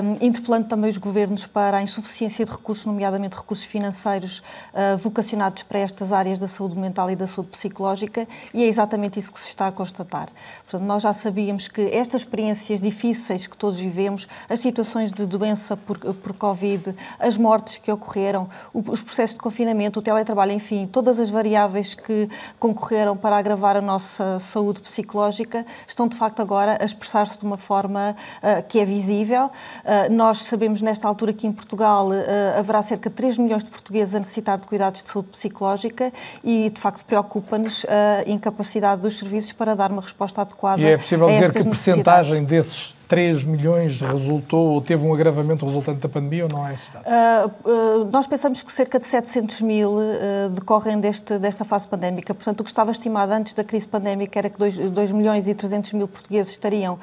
um, interpelando também os governos para a insuficiência de recursos, nomeadamente recursos financeiros uh, vocacionados para estas áreas da saúde mental e da saúde psicológica, e é exatamente isso que se está a constatar. Portanto, nós já sabíamos que estas experiências difíceis que todos vivemos, as situações de doença por, por Covid, as mortes que ocorreram, os processos de confinamento, o teletrabalho, enfim, todas as variáveis que concorreram para agravar a nossa saúde psicológica estão de facto agora a expressar-se de uma forma uh, que é visível. Uh, nós sabemos nesta altura que em Portugal uh, haverá cerca de 3 milhões de portugueses a necessitar de cuidados de saúde psicológica e de facto preocupa-nos a incapacidade dos serviços para dar uma resposta adequada. E é possível dizer que percentagem desses 3 milhões resultou ou teve um agravamento resultante da pandemia ou não é esse dado? Uh, uh, nós pensamos que cerca de 700 mil uh, decorrem deste, desta fase pandémica. Portanto, o que estava estimado antes da crise pandémica era que 2, 2 milhões e 300 mil portugueses estariam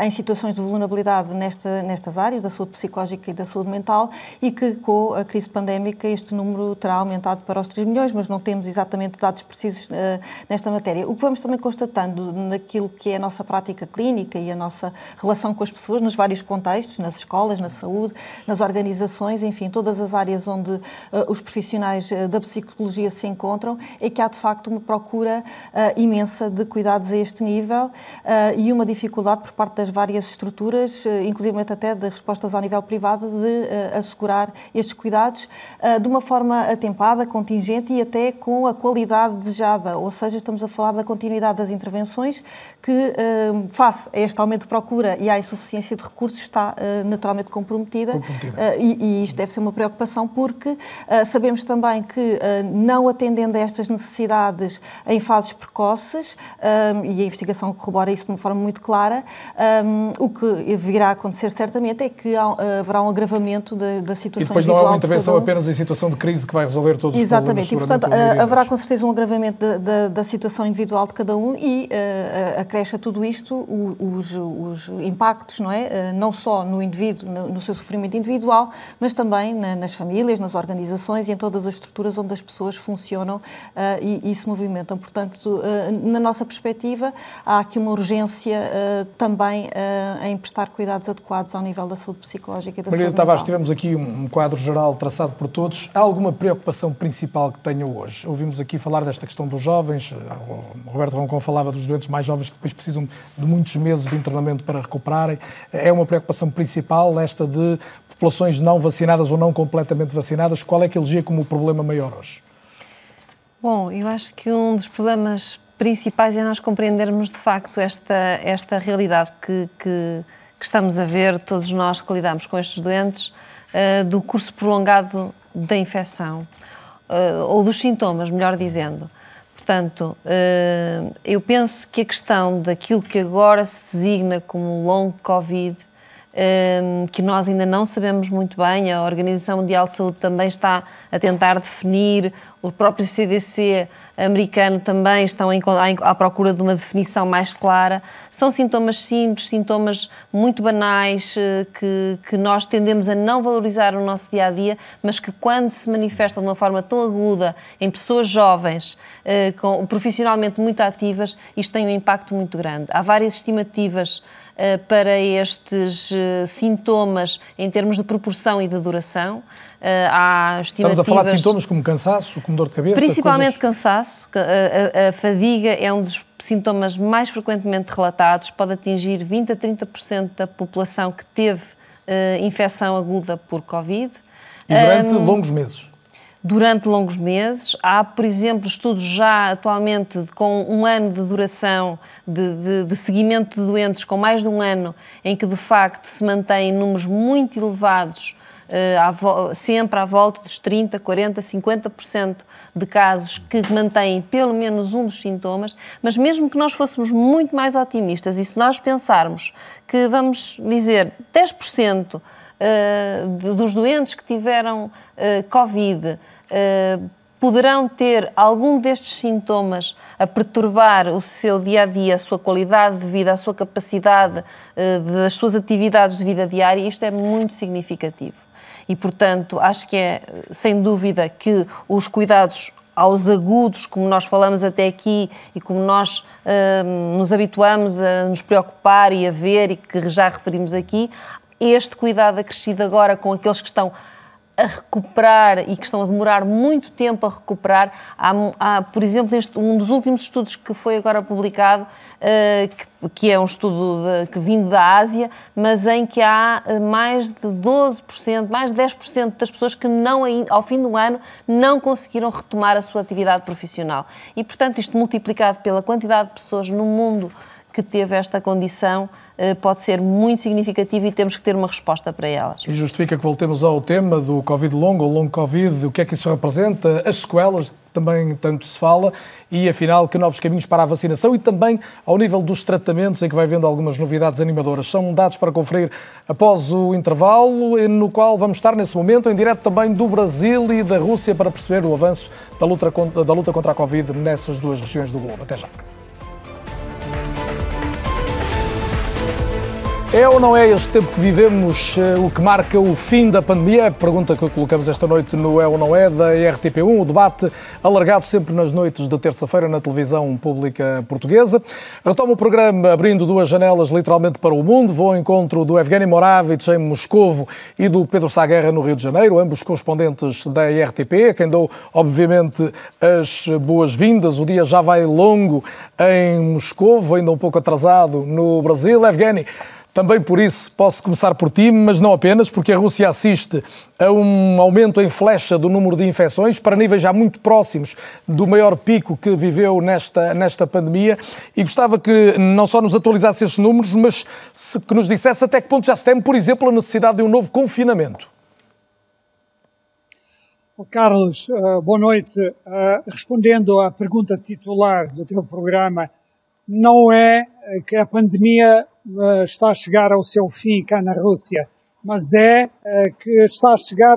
em situações de vulnerabilidade nesta, nestas áreas, da saúde psicológica e da saúde mental, e que com a crise pandémica este número terá aumentado para os 3 milhões, mas não temos exatamente dados precisos nesta matéria. O que vamos também constatando naquilo que é a nossa prática clínica e a nossa relação relação com as pessoas nos vários contextos, nas escolas, na saúde, nas organizações, enfim, todas as áreas onde uh, os profissionais uh, da psicologia se encontram, é que há de facto uma procura uh, imensa de cuidados a este nível e uma dificuldade por parte das várias estruturas, inclusive até de respostas ao nível privado, de assegurar estes cuidados de uma forma atempada, contingente e até com a qualidade desejada, ou seja, estamos a falar da continuidade das intervenções que, face a este aumento de procura e à insuficiência de recursos está uh, naturalmente comprometida, comprometida. Uh, e, e, isto deve ser uma preocupação porque uh, sabemos também que não atendendo a estas necessidades em fases precoces, e a investigação corrobora isso de uma forma muito clara, um, o que virá a acontecer certamente é que há, haverá um agravamento da, da situação E depois não há uma intervenção apenas em situação de crise que vai resolver todos Exatamente. os problemas. Exatamente, e portanto haverá com certeza um agravamento da, da, da situação individual de cada um e acresce a tudo isto os, os impactos impactos, não é? Eh, não só no indivíduo, no seu sofrimento individual, mas também nas famílias, nas organizações e em todas as estruturas onde as pessoas funcionam eh, e, e se movimentam. Portanto, eh, na nossa perspectiva, há aqui uma urgência também em prestar cuidados adequados ao nível da saúde psicológica e da Maria saúde Tavares, tivemos aqui um quadro geral traçado por todos. Há alguma preocupação principal que tenham hoje? Ouvimos aqui falar desta questão dos jovens, o Roberto Roncon falava dos doentes mais jovens que depois precisam de muitos meses de internamento para recuperar recuperarem. É uma preocupação principal esta de populações não vacinadas ou não completamente vacinadas. Qual é que elegia como o problema maior hoje? Bom, eu acho que um dos problemas principais é nós compreendermos de facto esta, esta realidade que, que, que estamos a ver, todos nós que lidamos com estes doentes, uh, do curso prolongado da infecção, uh, ou dos sintomas, melhor dizendo. Portanto, eh, eu penso que a questão daquilo que agora se designa como long Covid, que nós ainda não sabemos muito bem, a Organização Mundial de Saúde também está a tentar definir o próprio CDC americano também estão à procura de uma definição mais clara. São sintomas simples, sintomas muito banais, eh, que, que nós tendemos a não valorizar no nosso dia a dia, mas que, quando se manifestam de uma forma tão aguda em pessoas jovens, eh, com, profissionalmente muito ativas, isto tem um impacto muito grande. Há várias estimativas para estes sintomas em termos de proporção e de duração. Há Estamos a falar de sintomas como cansaço, como dor de cabeça? Principalmente coisas... cansaço. A, a, a, fadiga é um dos sintomas mais frequentemente relatados, pode atingir 20 a 30% da população que teve uh, infecção aguda por Covid. E durante um, longos meses? Durante longos meses. Há, por exemplo, estudos já atualmente com um ano de duração de, de, de seguimento de doentes com mais de um ano, em que de facto se mantêm números muito elevados uh, sempre à volta dos 30, 40, 50% de casos que mantêm pelo menos um dos sintomas, mas mesmo que nós fôssemos muito mais otimistas e se nós pensarmos que vamos dizer 10% uh, de, dos doentes que tiveram uh, Covid poderão ter algum destes sintomas a perturbar o seu dia a dia, a sua qualidade de vida, a sua capacidade das suas atividades de vida diária, isto é muito significativo. E, portanto, acho que é, sem dúvida, que os cuidados aos agudos, como nós falamos até aqui e como nós uh, nos habituamos a nos preocupar e a ver e que já referimos aqui, este cuidado acrescido agora com aqueles que estão a recuperar e que estão a demorar muito tempo a recuperar. Há, há por exemplo, este, um dos últimos estudos que foi agora publicado, uh, que, que, é um estudo de, que vindo da Ásia, mas em que há eh, mais de 12%, mais de 10% das pessoas que não, ao fim do ano não conseguiram retomar a sua atividade profissional. E, portanto, isto multiplicado pela quantidade de pessoas no mundo que teve esta condição eh, pode ser muito significativa e temos que ter uma resposta para elas. E justifica que voltemos ao tema do Covid longo ou longo Covid, o que é que isso representa, as sequelas, também tanto se fala, e afinal que novos caminhos para a vacinação e também ao nível dos tratamentos, em que vai vendo algumas novidades animadoras. São dados para conferir após o intervalo, no qual vamos estar nesse momento em direto também do Brasil e da Rússia para perceber o avanço da luta, da luta contra a Covid nessas duas regiões do globo. Até já. É ou não é este tempo que vivemos eh, o que marca o fim da pandemia? Pergunta que colocamos esta noite no É ou não é da RTP1, o debate alargado sempre nas noites de terça-feira na televisão pública portuguesa. Retomo o programa abrindo duas janelas literalmente para o mundo. Vou ao encontro do Evgeny Moravich em Moscovo e do Pedro Saguerra no Rio de Janeiro, ambos correspondentes da RTP, a quem dou obviamente as boas-vindas. O dia já vai longo em Moscovo, ainda um pouco atrasado no Brasil. Evgeny, também por isso posso começar por ti, mas não apenas, porque a Rússia assiste a um aumento em flecha do número de infecções para níveis já muito próximos do maior pico que viveu nesta, nesta pandemia. E gostava que não só nos atualizasse esses números, mas que nos dissesse até que ponto já se tem, por exemplo, a necessidade de um novo confinamento. Carlos, eh, boa noite. Eh, respondendo à pergunta titular do teu programa, não é que a pandemia eh, está a chegar ao seu fim cá na Rússia, mas é eh, que está a chegar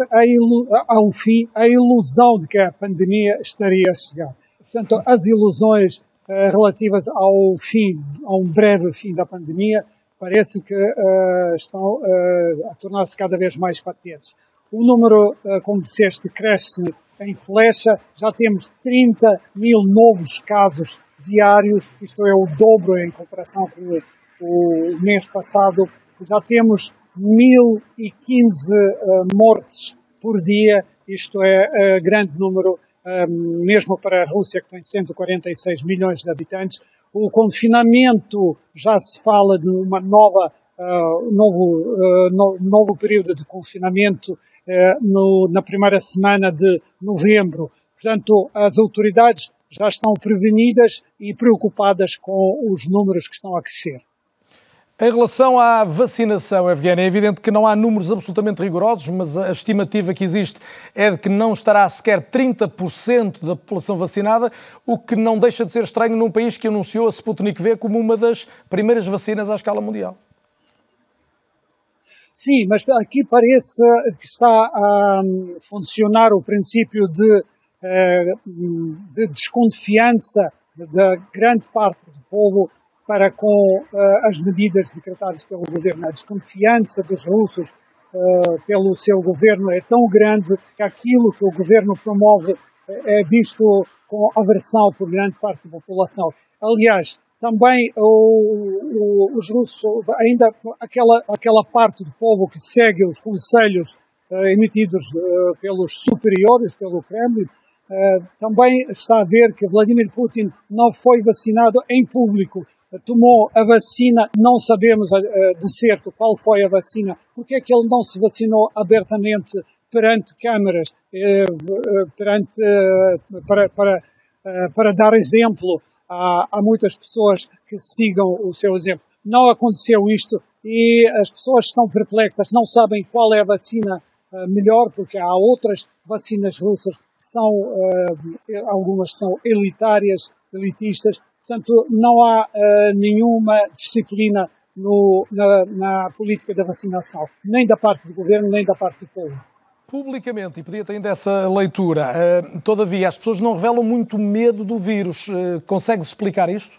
ao fim a ilusão de que a pandemia estaria a chegar. Portanto, as ilusões eh, relativas ao fim, a um breve fim da pandemia, parece que estão a tornar-se cada vez mais patentes. O número, como disseste, cresce em flecha, já temos 30 mil novos casos diários, isto é o dobro em comparação com o mês passado já temos 1015 uh, mortes por dia, isto é uh, grande número, um, mesmo para a Rússia, que tem 146 milhões de habitantes. O confinamento, já se fala de uma nova, uh, novo, uh, no, novo período de confinamento uh, no, na primeira semana de novembro. Portanto, as autoridades já estão prevenidas e preocupadas com os números que estão a crescer. Em relação à vacinação, Evgenia, é evidente que não há números absolutamente rigorosos, mas a estimativa que existe é de que não estará sequer 30% da população vacinada, o que não deixa de ser estranho num país que anunciou a Sputnik V como uma das primeiras vacinas à escala mundial. Sim, mas aqui parece que está a funcionar o princípio de, eh, de desconfiança da grande parte do povo para com uh, as medidas decretadas pelo governo. A desconfiança dos russos uh, pelo seu governo é tão grande que aquilo que o governo promove eh, é visto com aversão por grande parte da população. Aliás, também o, o, os russos, ainda aquela, aquela parte do povo que segue os conselhos uh, emitidos pelos superiores, pelo Kremlin, uh, também está a ver que Vladimir Putin não foi vacinado em público, tomou a vacina, não sabemos de certo qual foi a vacina, porque é que ele não se vacinou abertamente perante câmaras, perante, para, para, para dar exemplo há, há muitas pessoas que sigam o seu exemplo. Não aconteceu isto e as pessoas estão perplexas, não sabem qual é a vacina melhor, porque há outras vacinas russas são, algumas são elitárias, elitistas, portanto não há uh, nenhuma disciplina no, na, na política da vacinação, nem da parte do governo, nem da parte do povo publicamente, e podia ter ainda essa leitura, uh, todavia as pessoas não revelam muito medo do vírus. Uh, Consegue-se explicar isto?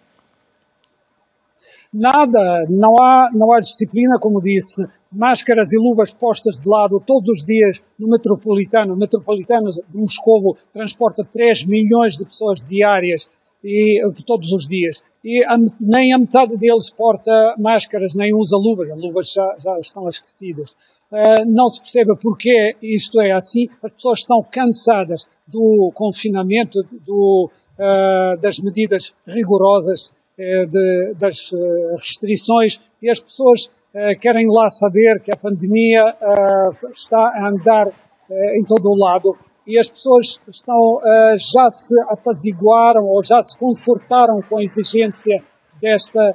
Nada, não há, não há disciplina, como disse, máscaras e luvas postas de lado todos os dias no metropolitano. O metropolitano de Moscou transporta 3 milhões de pessoas diárias e todos os dias. E a, nem a metade deles porta máscaras, nem usa luvas. As luvas já, já estão esquecidas. Uh, não se percebe porque isto é assim. As pessoas estão cansadas do confinamento, do, uh, das medidas rigorosas, uh, de, das restrições, e as pessoas querem lá saber que a pandemia está a andar em todo o lado e as pessoas estão já se apaziguaram ou já se confortaram com a exigência desta,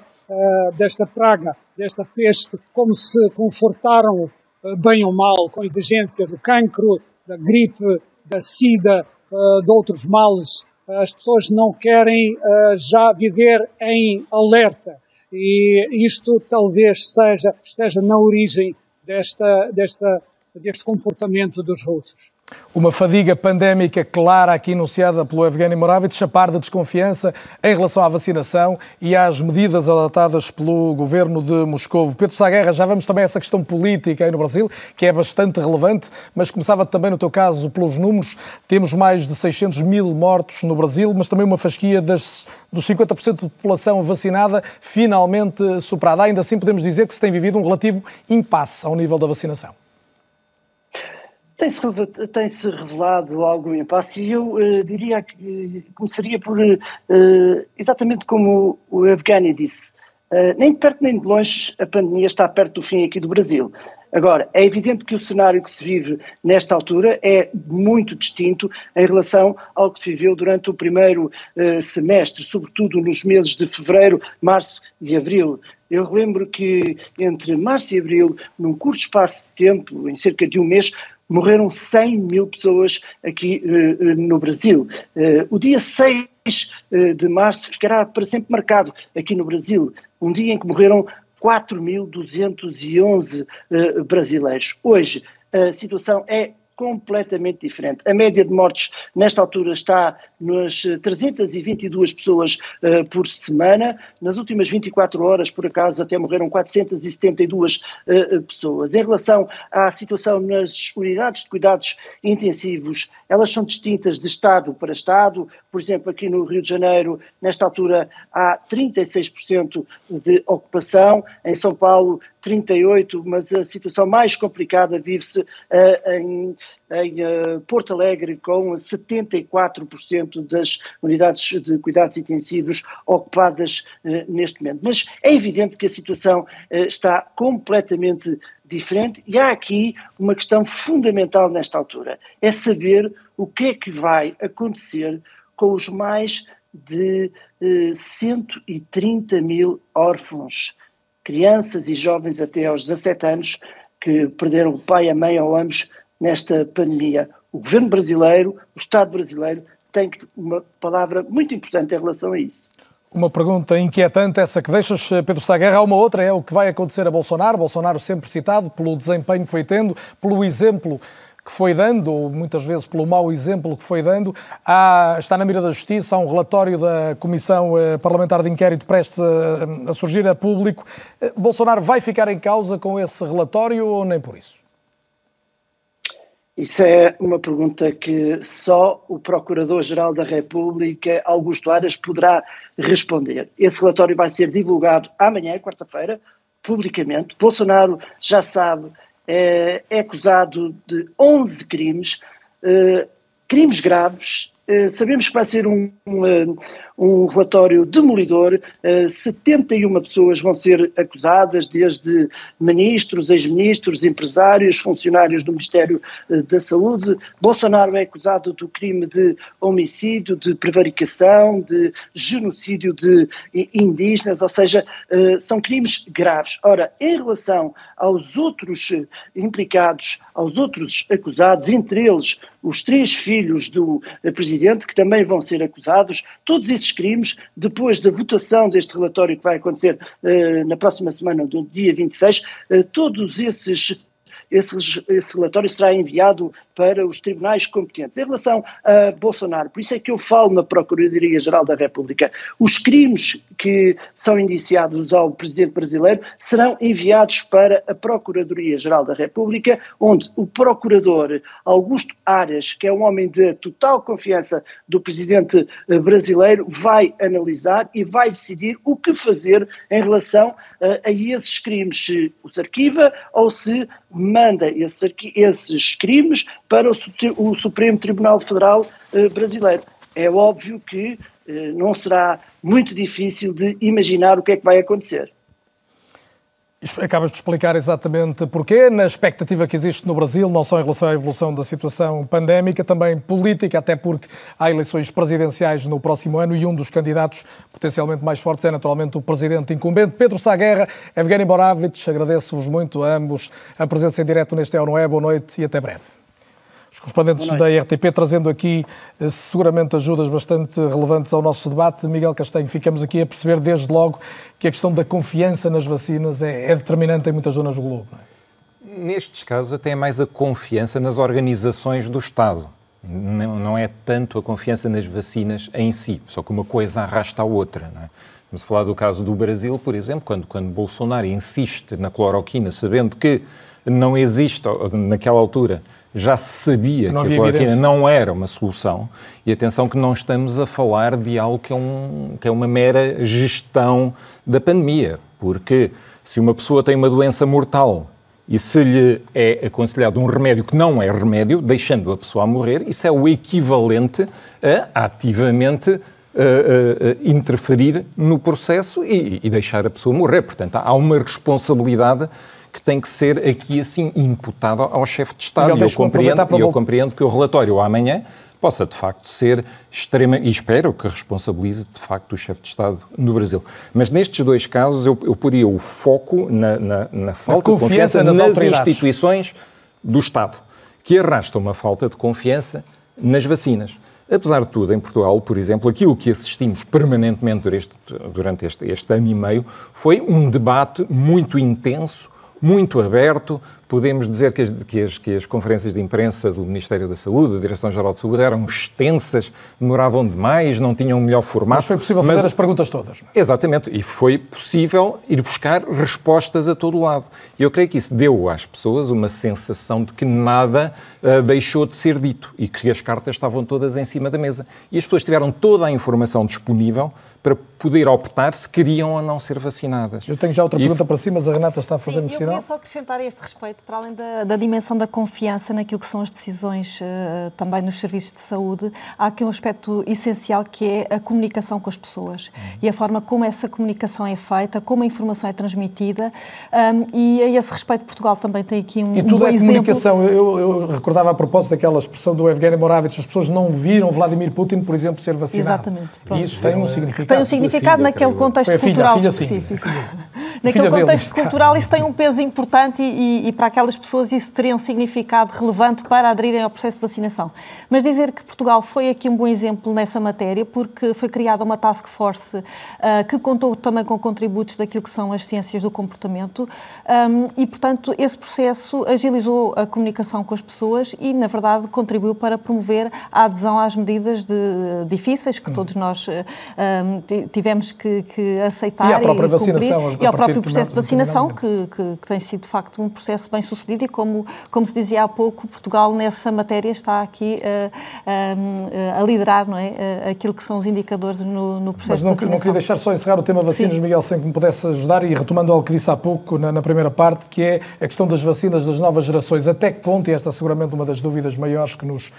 desta praga, desta peste, como se confortaram eh, bem ou mal, com exigência do cancro, da gripe, da sida, eh, de outros males. As pessoas não querem eh, já viver em alerta. E isto talvez seja, esteja na origem desta, desta, deste comportamento dos russos. Uma fadiga pandémica clara aqui anunciada pelo Evgeny Moravich, a par da desconfiança em relação à vacinação e às medidas adotadas pelo governo de Moscou. Pedro Saguerra, já vamos também a essa questão política aí no Brasil, que é bastante relevante, mas começava também no teu caso pelos números. Temos mais de 600 mil mortos no Brasil, mas também uma fasquia das, dos 50% de população vacinada finalmente superada. Ainda assim podemos dizer que se tem vivido um relativo impasse ao nível da vacinação. Tem-se tem-se revelado algum impasse e eu uh, diria que uh, começaria por, uh, exatamente como o Evgeny disse, nem de perto nem de longe a pandemia está perto do fim aqui do Brasil. Agora, é evidente que o cenário que se vive nesta altura é muito distinto em relação ao que se viveu durante o primeiro semestre, sobretudo nos meses de fevereiro, março e abril. Eu relembro que entre março e abril, num curto espaço de tempo, em cerca de um mês, morreram 100 mil pessoas aqui uh, no Brasil. Uh, o dia 6 uh, de março ficará para sempre marcado aqui no Brasil, um dia em que morreram 4.211 brasileiros. Hoje a situação é completamente diferente. A média de mortes nesta altura está nas 322 pessoas uh, por semana. Nas últimas 24 horas, por acaso, até morreram 472 uh, pessoas. Em relação à situação nas unidades de cuidados intensivos, elas são distintas de Estado para Estado. Por exemplo, aqui no Rio de Janeiro, nesta altura, há 36% de ocupação. Em São Paulo, 38%, mas a situação mais complicada vive-se uh, em, em uh, Porto Alegre, com 74% das unidades de cuidados intensivos ocupadas uh, neste momento. Mas é evidente que a situação está completamente diferente e há aqui uma questão fundamental nesta altura: é saber o que é que vai acontecer com os mais de 130 mil órfãos crianças e jovens até aos 17 anos que perderam o pai, a mãe ou ambos nesta pandemia. O governo brasileiro, o Estado brasileiro, tem uma palavra muito importante em relação a isso. Uma pergunta inquietante, essa que deixas, Pedro Saguerra. Há uma outra, é o que vai acontecer a Bolsonaro. Bolsonaro sempre citado pelo desempenho que foi tendo, pelo exemplo que foi dando, ou muitas vezes pelo mau exemplo que foi dando. Há, está na mira da Justiça, há um relatório da Comissão eh, Parlamentar de Inquérito prestes a, a surgir a público. Eh, Bolsonaro vai ficar em causa com esse relatório ou nem por isso? Isso é uma pergunta que só o Procurador-Geral da República, Augusto Aras, poderá responder. Esse relatório vai ser divulgado amanhã, quarta-feira, publicamente. Bolsonaro já sabe, é, é acusado de 11 crimes, eh, crimes graves. Eh, sabemos que vai ser um, um relatório demolidor. 71 eh, pessoas vão ser acusadas, desde ministros, ex-ministros, empresários, funcionários do Ministério eh, da Saúde. Bolsonaro é acusado do crime de homicídio, de prevaricação, de genocídio de indígenas, ou seja, eh, são crimes graves. Ora, em relação aos outros implicados, aos outros acusados, entre eles os três filhos do presidente, que também vão ser acusados, todos esses crimes, depois da votação deste relatório que vai acontecer uh, na próxima semana, do dia 26, uh, eh, todos esses esse, esse relatório será enviado para os tribunais competentes. Em relação a Bolsonaro, por isso é que eu falo na Procuradoria-Geral da República, os crimes que são indiciados ao presidente brasileiro serão enviados para a Procuradoria-Geral da República, onde o procurador Augusto Aras, que é um homem de total confiança do presidente eh, brasileiro, vai analisar e vai decidir o que fazer em relação a, eh, a esses crimes, se os arquiva ou se manda esses, esses crimes para o, o Supremo Tribunal Federal eh, brasileiro. É óbvio que eh, não será muito difícil de imaginar o que é que vai acontecer. Acabas de explicar exatamente porquê, na expectativa que existe no Brasil, não só em relação à evolução da situação pandémica, também política, até porque há eleições presidenciais no próximo ano e um dos candidatos potencialmente mais fortes é naturalmente o presidente incumbente, Pedro Saguerra. Evgeny Boravich, agradeço-vos muito a ambos a presença em direto neste É Não É. Boa noite e até breve correspondentes da RTP, trazendo aqui eh, seguramente ajudas bastante relevantes ao nosso debate. Miguel Castanho, ficamos aqui a perceber desde logo que a questão da confiança nas vacinas é, é determinante em muitas zonas do globo. É? Nestes casos, até é mais a confiança nas organizações do Estado. Não, não, é tanto a confiança nas vacinas em si, só que uma coisa arrasta a outra. Não é? Vamos falar do caso do Brasil, por exemplo, quando, quando Bolsonaro insiste na cloroquina, sabendo que não existe, naquela altura, já se sabia que, que a cloroquina não era uma solução. E atenção que não estamos a falar de algo que é, um, que é uma mera gestão da pandemia, porque se uma pessoa tem uma doença mortal e se lhe é aconselhado um remédio que não é remédio, deixando a pessoa a morrer, isso é o equivalente a ativamente uh, uh, uh, interferir no processo e, e, deixar a pessoa morrer. Portanto, há uma responsabilidade que tem que ser aqui assim imputada ao chefe de Estado. E eu compreendo, eu compreendo que o relatório amanhã possa de facto ser extrema e espero que responsabilize de facto o chefe de Estado no Brasil. Mas nestes dois casos eu, eu poria o foco na, na, na falta de confiança nas, nas instituições do Estado, que arrastam uma falta de confiança nas vacinas. Apesar de tudo, em Portugal, por exemplo, aquilo que assistimos permanentemente durante este, durante este, este ano e meio foi um debate muito intenso muito aberto. Podemos dizer que as, que, as, que as, conferências de imprensa do Ministério da Saúde, da Direção-Geral de Saúde, eram extensas, demoravam demais, não tinham o melhor formato. Mas foi possível fazer mas, as perguntas todas. É? Exatamente, e foi possível ir buscar respostas a todo lado. E eu creio que isso deu às pessoas uma sensação de que nada uh, deixou de ser dito e que as cartas estavam todas em cima da mesa. E as pessoas tiveram toda a informação disponível para poder optar se queriam ou não ser vacinadas. Eu tenho já outra e... pergunta para si, mas a Renata está a fazer-me sinal. Eu queria só acrescentar a este respeito, para além da, da, dimensão da confiança naquilo que são as decisões uh, também nos serviços de saúde, há aqui um aspecto essencial que é a comunicação com as pessoas uhum. e a forma como essa comunicação é feita, como a informação é transmitida um, e a esse respeito Portugal também tem aqui um E tudo um é comunicação. Eu, eu, recordava a propósito daquela expressão do Evgeny Moravich, as pessoas não viram Vladimir Putin, por exemplo, ser vacinado. Exatamente. Pronto. E isso tem um significado tem um significado filha, naquele contexto filha, cultural filha, específico. naquele contexto dele, cultural isso tem um peso importante e, e, e, para aquelas pessoas isso teria um significado relevante para aderirem ao processo de vacinação. Mas dizer que Portugal foi aqui um bom exemplo nessa matéria porque foi criada uma task force uh, que contou também com contributos daquilo que são as ciências do comportamento um, e, portanto, esse processo agilizou a comunicação com as pessoas e, na verdade, contribuiu para promover a adesão às medidas de, difíceis que hum. todos nós uh, tivemos que, que aceitar e a própria vacinação e ao próprio processo de vacinação, que, que, que, tem sido de facto um processo bem sucedido e como, como se dizia há pouco, Portugal nessa matéria está aqui uh, uh, a liderar não é? aquilo que são os indicadores no, no processo Mas não, de vacinação. não queria deixar só encerrar o tema vacinas, Sim. Miguel, sem que me pudesse ajudar e retomando algo que disse há pouco na, na primeira parte, que é a questão das vacinas das novas gerações. Até que ponto, e esta é seguramente uma das dúvidas maiores que nos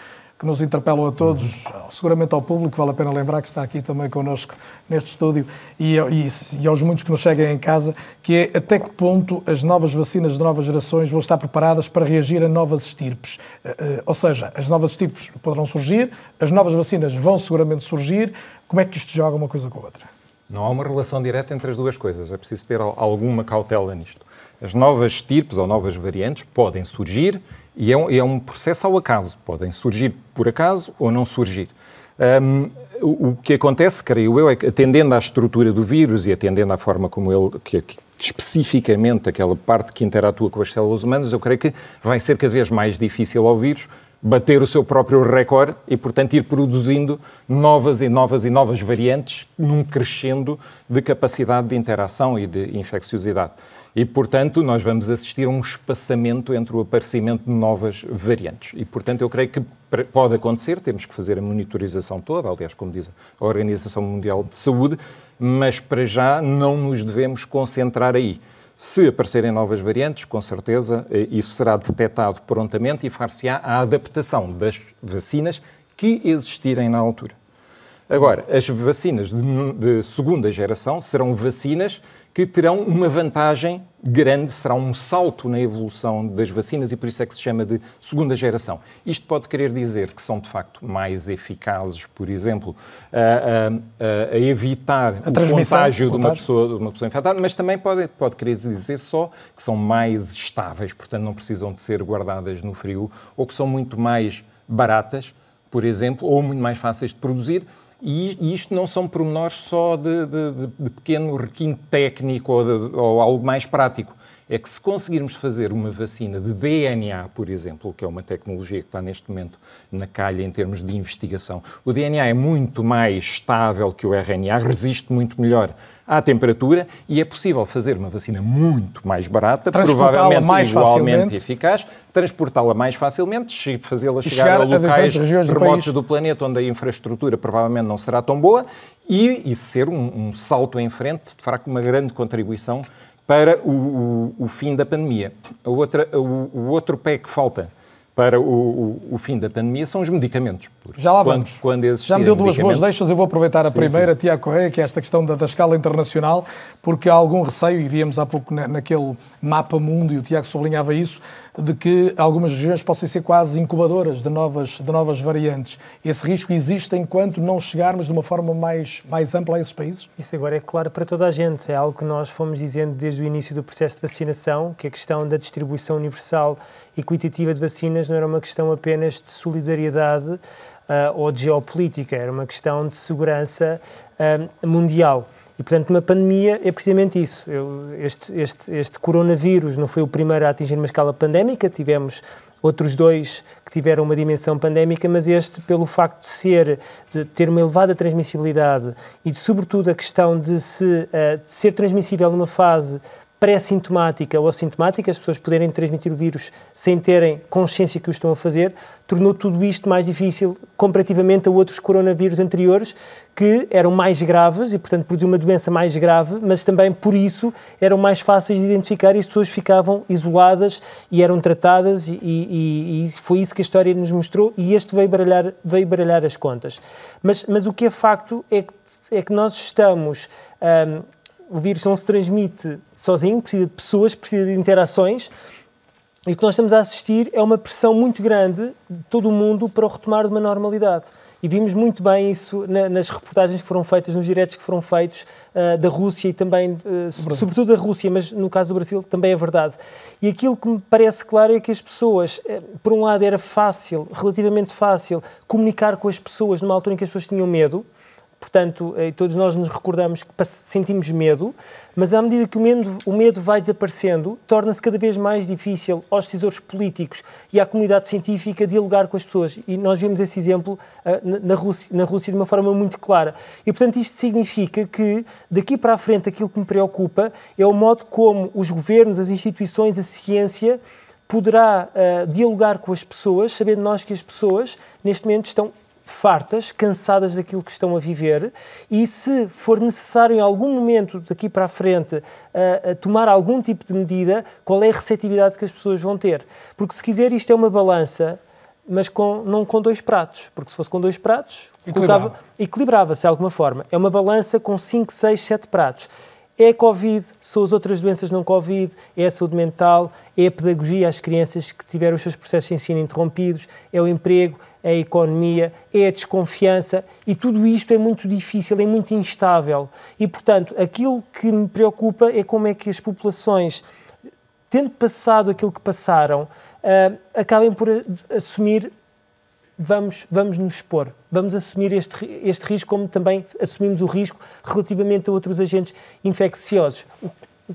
que nos interpelam a todos, seguramente ao público, vale a pena lembrar que está aqui também connosco neste estúdio, e, e, e, aos muitos que nos cheguem em casa, que é até que ponto as novas vacinas de novas gerações vão estar preparadas para reagir a novas estirpes. Eh, eh, ou seja, as novas estirpes poderão surgir, as novas vacinas vão seguramente surgir, como é que isto joga uma coisa com a outra? Não há uma relação direta entre as duas coisas, é preciso ter alguma cautela nisto. As novas estirpes ou novas variantes podem surgir e é um, é um processo ao acaso. Podem surgir por acaso ou não surgir. Um, o, que acontece, creio eu, é que atendendo à estrutura do vírus e atendendo à forma como ele, que, que, especificamente aquela parte que interatua com as células humanas, eu creio que vai ser cada vez mais difícil ao vírus bater o seu próprio recorde e, portanto, ir produzindo novas e novas e novas variantes num crescendo de capacidade de interação e de infecciosidade. E, portanto, nós vamos assistir a um espaçamento entre o aparecimento de novas variantes. E, portanto, eu creio que pode acontecer, temos que fazer a monitorização toda, aliás, como diz a Organização Mundial de Saúde, mas para já não nos devemos concentrar aí. Se aparecerem novas variantes, com certeza eh, isso será detectado prontamente e far-se-á a adaptação das vacinas que existirem na altura. Agora, as vacinas de, de, segunda geração serão vacinas que terão uma vantagem grande, será um salto na evolução das vacinas e por isso é que se chama de segunda geração. Isto pode querer dizer que são de facto mais eficazes, por exemplo, a, a, a evitar a o contágio de uma, pessoa, de uma pessoa infectada, mas também pode, pode querer dizer só que são mais estáveis, portanto não precisam de ser guardadas no frio, ou que são muito mais baratas, por exemplo, ou muito mais fáceis de produzir e, isto não são pormenores só de, de, de pequeno requinte técnico ou, de, ou algo mais prático. É que se conseguirmos fazer uma vacina de DNA, por exemplo, que é uma tecnologia que está neste momento na calha em termos de investigação, o DNA é muito mais estável que o RNA, resiste muito melhor à temperatura e é possível fazer uma vacina muito mais barata, provavelmente mais igualmente eficaz, transportá-la mais facilmente, fazê-la chegar, chegar, a locais a remotos do, do, planeta onde a infraestrutura provavelmente não será tão boa e, e ser um, um salto em frente, de facto, uma grande contribuição para o, o, o fim da pandemia. A outra, o, o outro pé que falta para o, o, o, fim da pandemia são os medicamentos. Já lá vamos. Quando, quando Já me deu duas boas deixas, eu vou aproveitar a sim, primeira, sim. Tiago Correia, que é esta questão da, da, escala internacional, porque há algum receio, e víamos há pouco na, naquele mapa mundo, e o Tiago sublinhava isso, de que algumas regiões possam ser quase incubadoras de novas, de novas variantes. Esse risco existe enquanto não chegarmos de uma forma mais, mais ampla a esses países? Isso agora é claro para toda a gente. É algo que nós fomos dizendo desde o início do processo de vacinação, que a questão da distribuição universal equitativa de vacinas não era uma questão apenas de solidariedade uh, ou de geopolítica, era uma questão de segurança uh, mundial. E, portanto, uma pandemia é precisamente isso. Eu, este, este, este coronavírus não foi o primeiro a atingir uma escala pandémica, tivemos outros dois que tiveram uma dimensão pandémica, mas este, pelo facto de ser, de ter uma elevada transmissibilidade e, de, sobretudo, a questão de, se, uh, de ser transmissível numa fase pré-sintomática ou assintomática, as pessoas poderem transmitir o vírus sem terem consciência que o estão a fazer, tornou tudo isto mais difícil comparativamente a outros coronavírus anteriores que eram mais graves e, portanto, produziam uma doença mais grave, mas também por isso eram mais fáceis de identificar e as pessoas ficavam isoladas e eram tratadas e, e, e foi isso que a história nos mostrou e este veio baralhar, veio baralhar as contas. Mas, mas o que é facto é que, é que nós estamos um, o vírus não se transmite sozinho, precisa de pessoas, precisa de interações. E o que nós estamos a assistir é uma pressão muito grande de todo o mundo para o retomar de uma normalidade. E vimos muito bem isso na, nas reportagens que foram feitas, nos diretos que foram feitos uh, da Rússia e também, uh, sobretudo da Rússia, mas no caso do Brasil também é verdade. E aquilo que me parece claro é que as pessoas, uh, por um lado, era fácil, relativamente fácil, comunicar com as pessoas numa altura em que as pessoas tinham medo, portanto, eh, todos nós nos recordamos que sentimos medo, mas à medida que o medo, o medo vai desaparecendo, torna-se cada vez mais difícil aos decisores políticos e à comunidade científica dialogar com as pessoas. E nós vemos esse exemplo uh, na, Rússia, na Rússia de uma forma muito clara. E, portanto, isto significa que, daqui para a frente, aquilo que me preocupa é o modo como os governos, as instituições, a ciência poderá uh, dialogar com as pessoas, sabendo nós que as pessoas, neste momento, estão fartas, cansadas daquilo que estão a viver e se for necessário em algum momento daqui para a frente uh, uh, tomar algum tipo de medida, qual é a receptividade que as pessoas vão ter? Porque se quiser isto é uma balança, mas com, não com dois pratos, porque se fosse com dois pratos, equilibrava-se equilibrava de alguma forma. É uma balança com 5, 6, 7 pratos. É a Covid, são as outras doenças não Covid, é a saúde mental, é a pedagogia às crianças que tiveram os seus processos de ensino interrompidos, é o emprego, a economia, é a desconfiança e tudo isto é muito difícil, é muito instável. E, portanto, aquilo que me preocupa é como é que as populações, tendo passado aquilo que passaram, uh, acabem por assumir vamos, vamos nos expor, vamos assumir este, este risco, como também assumimos o risco relativamente a outros agentes infecciosos.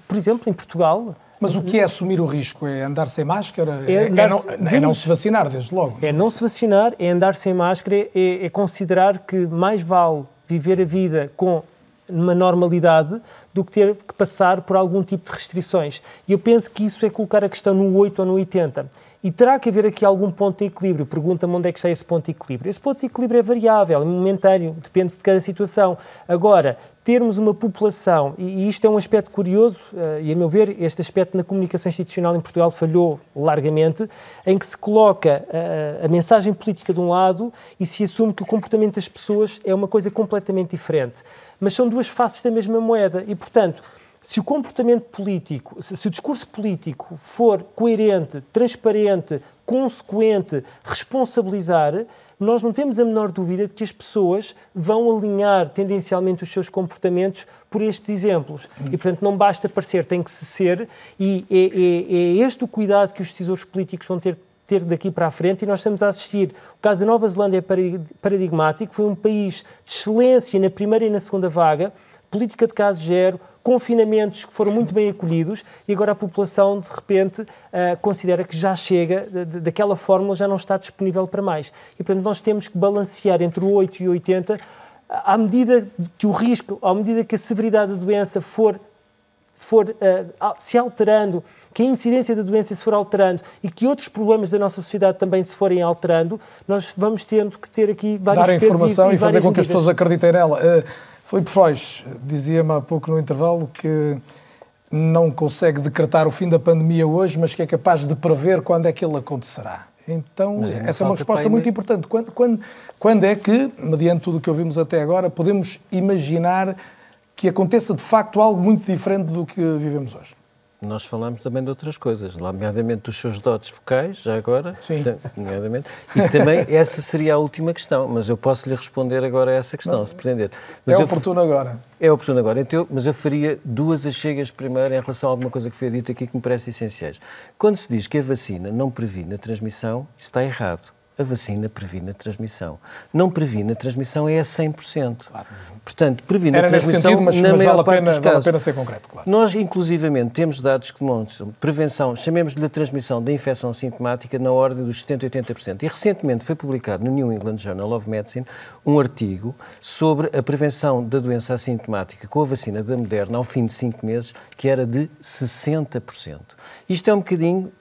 Por exemplo, em Portugal, mas o que é assumir o risco? É andar sem máscara? É, é, não, é não, se vacinar, desde logo. É não se vacinar, é andar sem máscara, é, é considerar que mais vale viver a vida com uma normalidade do que ter que passar por algum tipo de restrições. E eu penso que isso é colocar a questão no 8 ou no 80. E terá que haver aqui algum ponto de equilíbrio. Pergunta-me onde é que está esse ponto de equilíbrio. Esse ponto de equilíbrio é variável, é momentâneo, depende de cada situação. Agora, termos uma população, e isto é um aspecto curioso, eh, e a meu ver, este aspecto na comunicação institucional em Portugal falhou largamente, em que se coloca a, eh, a mensagem política de um lado e se assume que o comportamento das pessoas é uma coisa completamente diferente. Mas são duas faces da mesma moeda e, portanto, se o comportamento político, se, se, o discurso político for coerente, transparente, consequente, responsabilizar, nós não temos a menor dúvida de que as pessoas vão alinhar tendencialmente os seus comportamentos por estes exemplos. E, portanto, não basta parecer, tem que se ser, e é, é, é este o cuidado que os decisores políticos vão ter ter daqui para a frente e nós estamos a assistir. O caso da Nova Zelândia é paradigmático, foi um país de excelência na primeira e na segunda vaga, política de caso zero, confinamentos que foram muito bem acolhidos e agora a população, de repente, uh, considera que já chega, daquela fórmula já não está disponível para mais. E, portanto, nós temos que balancear entre o 8 e o 80 à medida que o risco, à medida que a severidade da doença for, for uh, se alterando, que a incidência da doença se for alterando e que outros problemas da nossa sociedade também se forem alterando, nós vamos tendo que ter aqui vários Dar informação e, e fazer com medidas. que as pessoas acreditem nela. Uh, foi Freud, dizia-me há pouco no intervalo que não consegue decretar o fim da pandemia hoje, mas que é capaz de prever quando é que ele acontecerá. Então, essa é uma resposta muito importante. Quando, quando, quando é que, mediante tudo o que ouvimos até agora, podemos imaginar que aconteça de facto algo muito diferente do que vivemos hoje? Nós falamos também de outras coisas, nomeadamente dos seus dotes focais, já agora. Sim. Nomeadamente. E também essa seria a última questão, mas eu posso lhe responder agora a essa questão, Não, se pretender. Mas é oportuno agora. É oportuno agora. Então, mas eu faria duas achegas primeiro em relação a alguma coisa que foi dita aqui que me parece essenciais. Quando se diz que a vacina não previne a transmissão, isso está errado. A vacina previne a transmissão. Não previne a transmissão é a 100%. Claro. Portanto, previne Era a transmissão sentido, mas, na mas maior vale parte pena, dos casos. Vale a pena ser concreto, claro. Nós, inclusivamente, temos dados que demonstram prevenção, chamemos-lhe a transmissão da infecção sintomática na ordem dos 70% a 80%. E recentemente foi publicado no New England Journal of Medicine um artigo sobre a prevenção da doença assintomática com a vacina da Moderna ao fim de 5 meses, que era de 60%. Isto é um bocadinho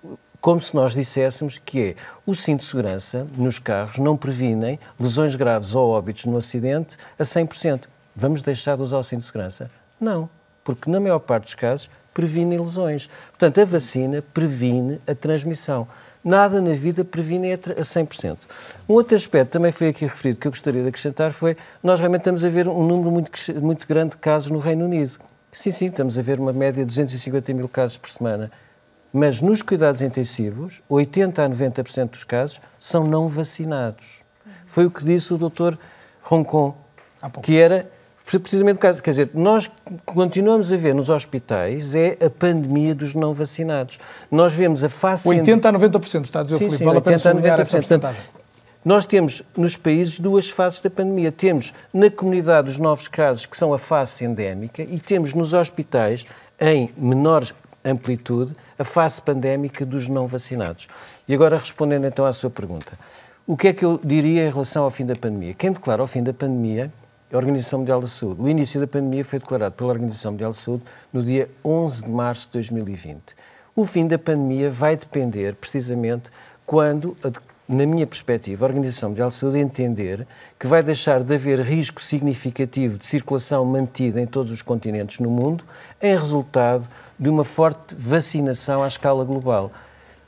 como se nós disséssemos que é o cinto de segurança nos carros não previnem lesões graves ou óbitos no acidente a 100%. Vamos deixar de usar o cinto de segurança? Não, porque na maior parte dos casos previne lesões. Portanto, a vacina previne a transmissão. Nada na vida previne a 100%. Um outro aspecto também foi aqui referido que eu gostaria de acrescentar foi nós realmente estamos a ver um número muito, muito grande de casos no Reino Unido. Sim, sim, estamos a ver uma média de 250 mil casos por semana. Mas nos cuidados intensivos, 80 a 90% dos casos são não vacinados. Foi o que disse o Dr. Roncon, que era precisamente o caso. Quer dizer, nós continuamos a ver nos hospitais é a pandemia dos não vacinados. Nós vemos a face... 80 a 90%, está a dizer o Filipe, vale a pena sublinhar essa porcentagem. Nós temos nos países duas fases da pandemia. Temos na comunidade os novos casos, que são a fase endémica, e temos nos hospitais, em menor amplitude, a fase pandémica dos não vacinados. E agora, respondendo então à sua pergunta, o que é que eu diria em relação ao fim da pandemia? Quem declara o fim da pandemia é a Organização Mundial da Saúde. O início da pandemia foi declarado pela Organização Mundial da Saúde no dia 11 de março de 2020. O fim da pandemia vai depender, precisamente, quando na minha perspectiva, a Organização Mundial de Saúde entender que vai deixar de haver risco significativo de circulação mantida em todos os continentes no mundo em resultado de uma forte vacinação à escala global.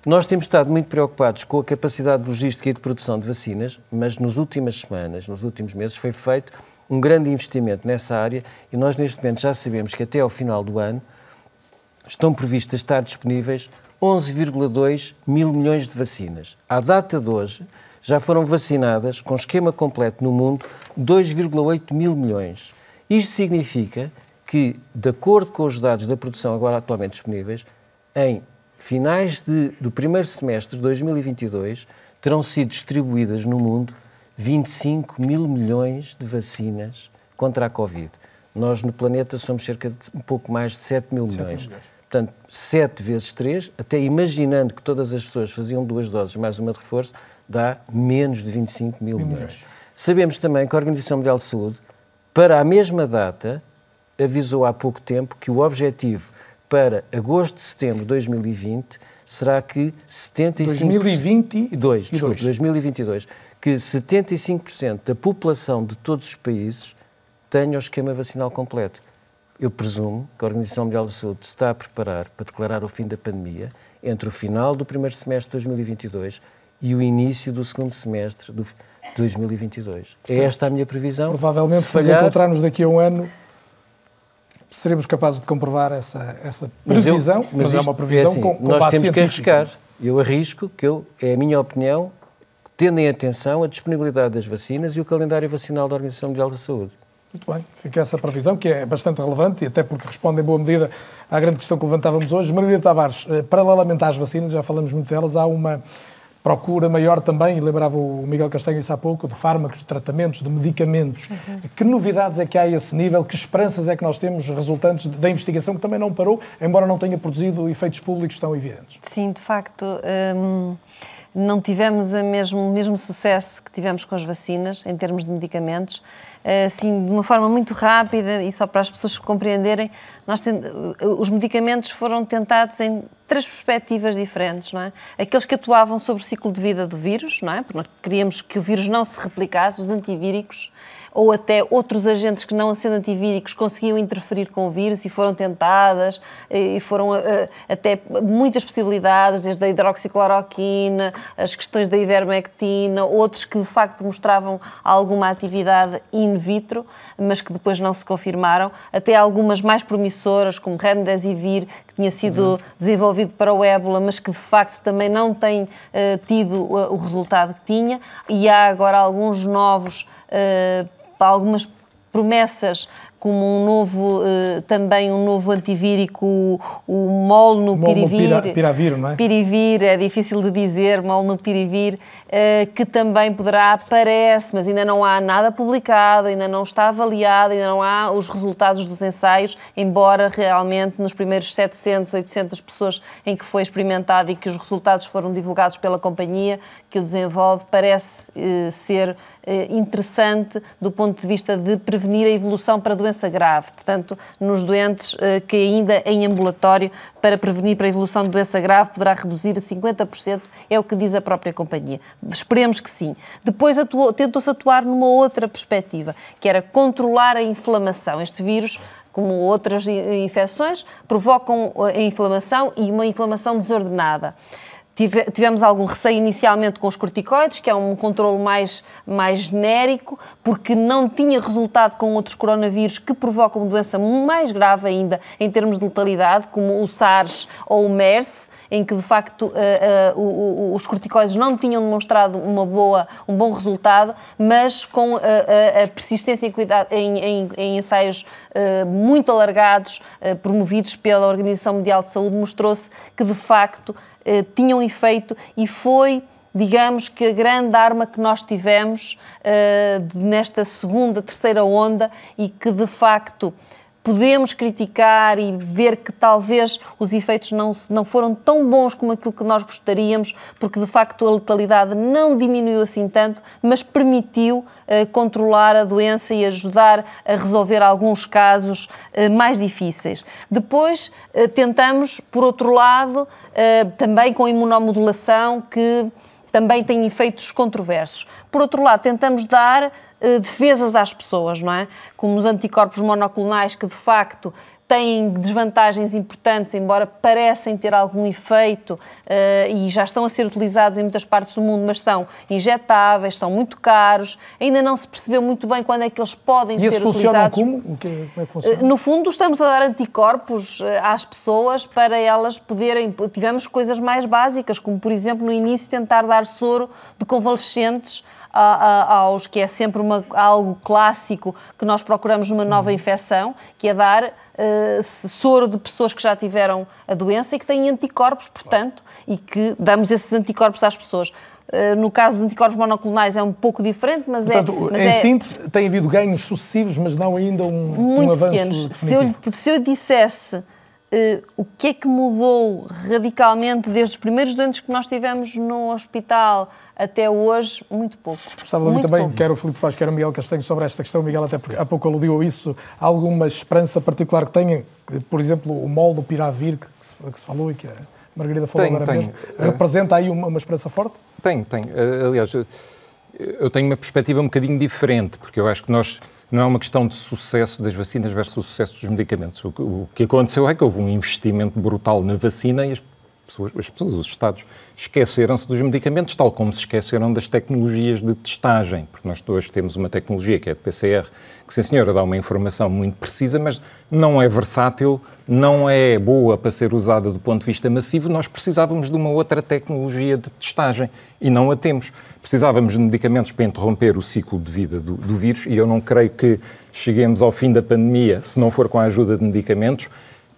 Nós temos estado muito preocupados com a capacidade de logística e de produção de vacinas, mas nas últimas semanas, nos últimos meses, foi feito um grande investimento nessa área e nós neste momento já sabemos que até ao final do ano estão previstas estar disponíveis 11,2 mil milhões de vacinas. À data de hoje, já foram vacinadas, com esquema completo no mundo, 2,8 mil milhões. Isto significa que, de acordo com os dados da produção agora atualmente disponíveis, em finais de, do primeiro semestre de 2022, terão sido distribuídas no mundo 25 mil milhões de vacinas contra a Covid. Nós, no planeta, somos cerca de um pouco mais de 7 mil milhões. 7 milhões. Portanto, 7 vezes 3, até imaginando que todas as pessoas faziam duas doses mais uma de reforço, dá menos de 25 mil milhões. Sabemos também que a Organização Mundial de Saúde, para a mesma data, avisou há pouco tempo que o objetivo para agosto de setembro de 2020 será que 75%... 2022, desculpe, 2022. Que 75% da população de todos os países tenha o esquema vacinal completo. Eu presumo que a Organização Mundial da Saúde se está a preparar para declarar o fim da pandemia entre o final do primeiro semestre de 2022 e o início do segundo semestre de 2022. É esta a minha previsão. Provavelmente, se, falhar... nos encontrarmos daqui a um ano, seremos capazes de comprovar essa, essa previsão, mas, eu, mas, mas é uma previsão é assim, com, com Nós temos que arriscar. Eu arrisco que eu, é a minha opinião, tendo em atenção a disponibilidade das vacinas e o calendário vacinal da Organização Mundial da Saúde. Muito bem, fica essa previsão, que é bastante relevante e até porque responde em boa medida à grande questão que levantávamos hoje. Margarida Tavares, eh, paralelamente às vacinas, já falamos muito delas, há uma procura maior também, e lembrava o Miguel Castanho isso há pouco, de fármacos, de tratamentos, de medicamentos. Uhum. Que novidades é que há a esse nível? Que esperanças é que nós temos resultantes da investigação que também não parou, embora não tenha produzido efeitos públicos tão evidentes? Sim, de facto. Hum não tivemos o mesmo, mesmo sucesso que tivemos com as vacinas, em termos de medicamentos. Eh, assim, de uma forma muito rápida e só para as pessoas compreenderem, nós tent... os medicamentos foram tentados em três perspectivas diferentes, não é? Aqueles que atuavam sobre o ciclo de vida do vírus, não é? Porque nós queríamos que o vírus não se replicasse, os antivíricos, ou até outros agentes que não sendo antivíricos conseguiam interferir com o vírus e foram tentadas e foram eh, até muitas possibilidades, desde a hidroxicloroquina, as questões da ivermectina, outros que de facto mostravam alguma atividade in vitro, mas que depois não se confirmaram, até algumas mais promissoras, como Remdesivir, que tinha sido uhum. desenvolvido para o ébola, mas que de facto também não tem uh, tido uh, o resultado que tinha, e há agora alguns novos uh, algumas promessas como um novo, uh, também um novo antivírico, o, o molnupiravir. Piravir, não é? Pirivir, é difícil de dizer, molnupiravir, uh, que também poderá, parece, mas ainda não há nada publicado, ainda não está avaliado, ainda não há os resultados dos ensaios, embora realmente nos primeiros 700, 800 pessoas em que foi experimentado e que os resultados foram divulgados pela companhia que o desenvolve, parece uh, ser interessante do ponto de vista de prevenir a evolução para doenças doença grave, portanto, nos doentes eh, que ainda em ambulatório, para prevenir para a evolução de doença grave, poderá reduzir a 50%, é o que diz a própria companhia. Esperemos que sim. Depois tentou-se atuar numa outra perspectiva, que era controlar a inflamação. Este vírus como outras infecções, provocam a inflamação e uma inflamação desordenada tivemos algum receio inicialmente com os corticoides, que é um controle mais, mais genérico, porque não tinha resultado com outros coronavírus que provocam doença mais grave ainda em termos de letalidade, como o SARS ou o MERS, em que de facto uh, uh, os corticoides não tinham demonstrado uma boa, um bom resultado, mas com uh, a persistência em, em, em, em ensaios muito alargados, promovidos pela Organização Mundial de Saúde, mostrou-se que de facto tinham efeito e foi digamos que a grande arma que nós tivemos uh, nesta segunda, terceira onda e que de facto podemos criticar e ver que talvez os efeitos não, não foram tão bons como aquilo que nós gostaríamos, porque de facto a letalidade não diminuiu assim tanto, mas permitiu uh, controlar a doença e ajudar a resolver alguns casos uh, mais difíceis. Depois uh, tentamos, por outro lado, também com imunomodulação, que também tem efeitos controversos. Por outro lado, tentamos dar eh, defesas às pessoas, não é? Como os anticorpos monoclonais que de facto têm desvantagens importantes, embora parecem ter algum efeito uh, e já estão a ser utilizados em muitas partes do mundo, mas são injetáveis, são muito caros, ainda não se percebeu muito bem quando é que eles podem e ser utilizados. Como? como é que funciona? Uh, no fundo, estamos a dar anticorpos uh, às pessoas para elas poderem. Tivemos coisas mais básicas, como por exemplo no início tentar dar soro de convalescentes aos que é sempre uma, algo clássico que nós procuramos numa nova infecção, que é dar uh, soro de pessoas que já tiveram a doença e que têm anticorpos, portanto, e que damos esses anticorpos às pessoas. Uh, no caso dos anticorpos monoclonais é um pouco diferente, mas é- portanto, é... Mas em é, síntese, tem havido ganhos sucessivos, mas não ainda um, muito um avanço pequenos. Se eu, se eu dissesse Uh, o que é que mudou radicalmente desde os primeiros doentes que nós tivemos no hospital até hoje? Muito pouco. Gostava de ouvir também, pouco. quer o Filipe Faz, quer o Miguel Castanho, sobre esta questão. Miguel, até porque há pouco aludiu a isso. Há alguma esperança particular que tenha, por exemplo, o molde do Piravir, que se, que se falou e que a Margarida falou tem, agora tem. mesmo, representa aí uma, uma esperança forte? Tem, tem. Uh, aliás, eu tenho uma perspectiva um bocadinho diferente, porque eu acho que nós não é uma questão de sucesso das vacinas versus sucesso dos medicamentos. O, que aconteceu é que houve um investimento brutal na vacina e as pessoas, as pessoas os Estados, esqueceram-se dos medicamentos, tal como se esqueceram das tecnologias de testagem, porque nós hoje temos uma tecnologia que é de PCR, que, sim senhora, dá uma informação muito precisa, mas não é versátil, não é boa para ser usada do ponto de vista massivo. Nós precisávamos de uma outra tecnologia de testagem e não a temos. Precisávamos de medicamentos para interromper o ciclo de vida do, do vírus e eu não creio que cheguemos ao fim da pandemia se não for com a ajuda de medicamentos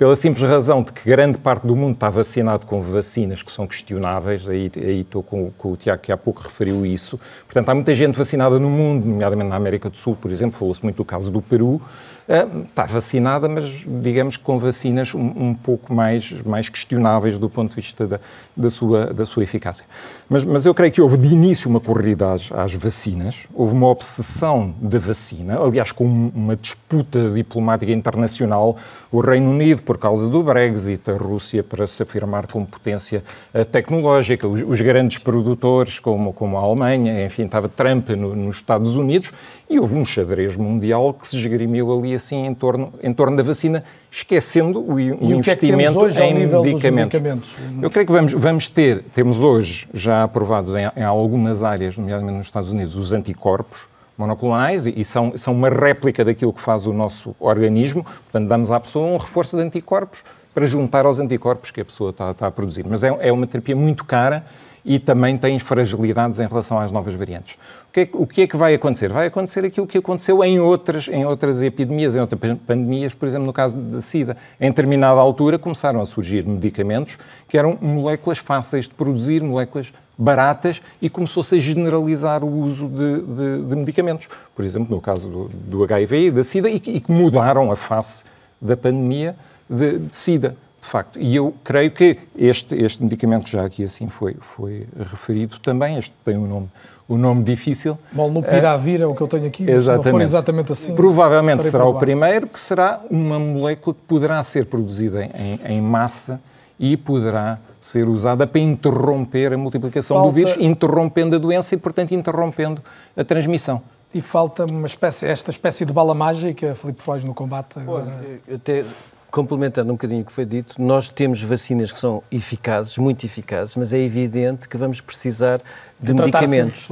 pela simples razão de que grande parte do mundo está vacinado com vacinas que são questionáveis, aí, aí estou com, com o Tiago que há pouco referiu isso. Portanto, há muita gente vacinada no mundo, nomeadamente na América do Sul, por exemplo, falou-se muito do caso do Peru, está vacinada, mas digamos com vacinas um, um, pouco mais, mais questionáveis do ponto de vista da, da, sua, da sua eficácia. Mas, mas eu creio que houve de início uma corrida às, às vacinas, houve uma obsessão da vacina, aliás, com uma disputa diplomática internacional, o Reino Unido por causa do Brexit, a Rússia para se afirmar como potência eh, tecnológica, os, os grandes produtores como, como a Alemanha, enfim, estava Trump no, nos Estados Unidos e houve um xadrez mundial que se esgrimiu ali assim em torno, em torno da vacina, esquecendo o, e investimento o que é que hoje em medicamentos. medicamentos. Eu creio que vamos, vamos ter, temos hoje já aprovados em, em algumas áreas, nomeadamente nos Estados Unidos, os anticorpos monoclonais e, e são, são uma réplica daquilo que faz o nosso organismo. Portanto, damos à pessoa um reforço de anticorpos para juntar aos anticorpos que a pessoa está, está a produzir. Mas é, é uma terapia muito cara e também tem fragilidades em relação às novas variantes. O que, é, o que, é, que vai acontecer? Vai acontecer aquilo que aconteceu em outras, em outras epidemias, em outras pandemias, por exemplo, no caso da SIDA. Em determinada altura começaram a surgir medicamentos que eram moléculas fáceis de produzir, moléculas baratas e começou-se a generalizar o uso de, de, de, medicamentos. Por exemplo, no caso do, do HIV e da SIDA, e, e, que mudaram a face da pandemia de, de SIDA de facto. E eu creio que este, este medicamento, já aqui assim foi, foi referido também, este tem um nome, um nome difícil. Molnupiravir é o que eu tenho aqui, mas exatamente. se não for exatamente assim... Provavelmente será o primeiro, que será uma molécula que poderá ser produzida em, em massa e poderá ser usada para interromper a multiplicação falta... do vírus, interrompendo a doença e, portanto, interrompendo a transmissão. E falta uma espécie, esta espécie de bala mágica, Filipe Foz, no combate agora... Até complementando um bocadinho o que foi dito, nós temos vacinas que são eficazes, muito eficazes, mas é evidente que vamos precisar de, de medicamentos.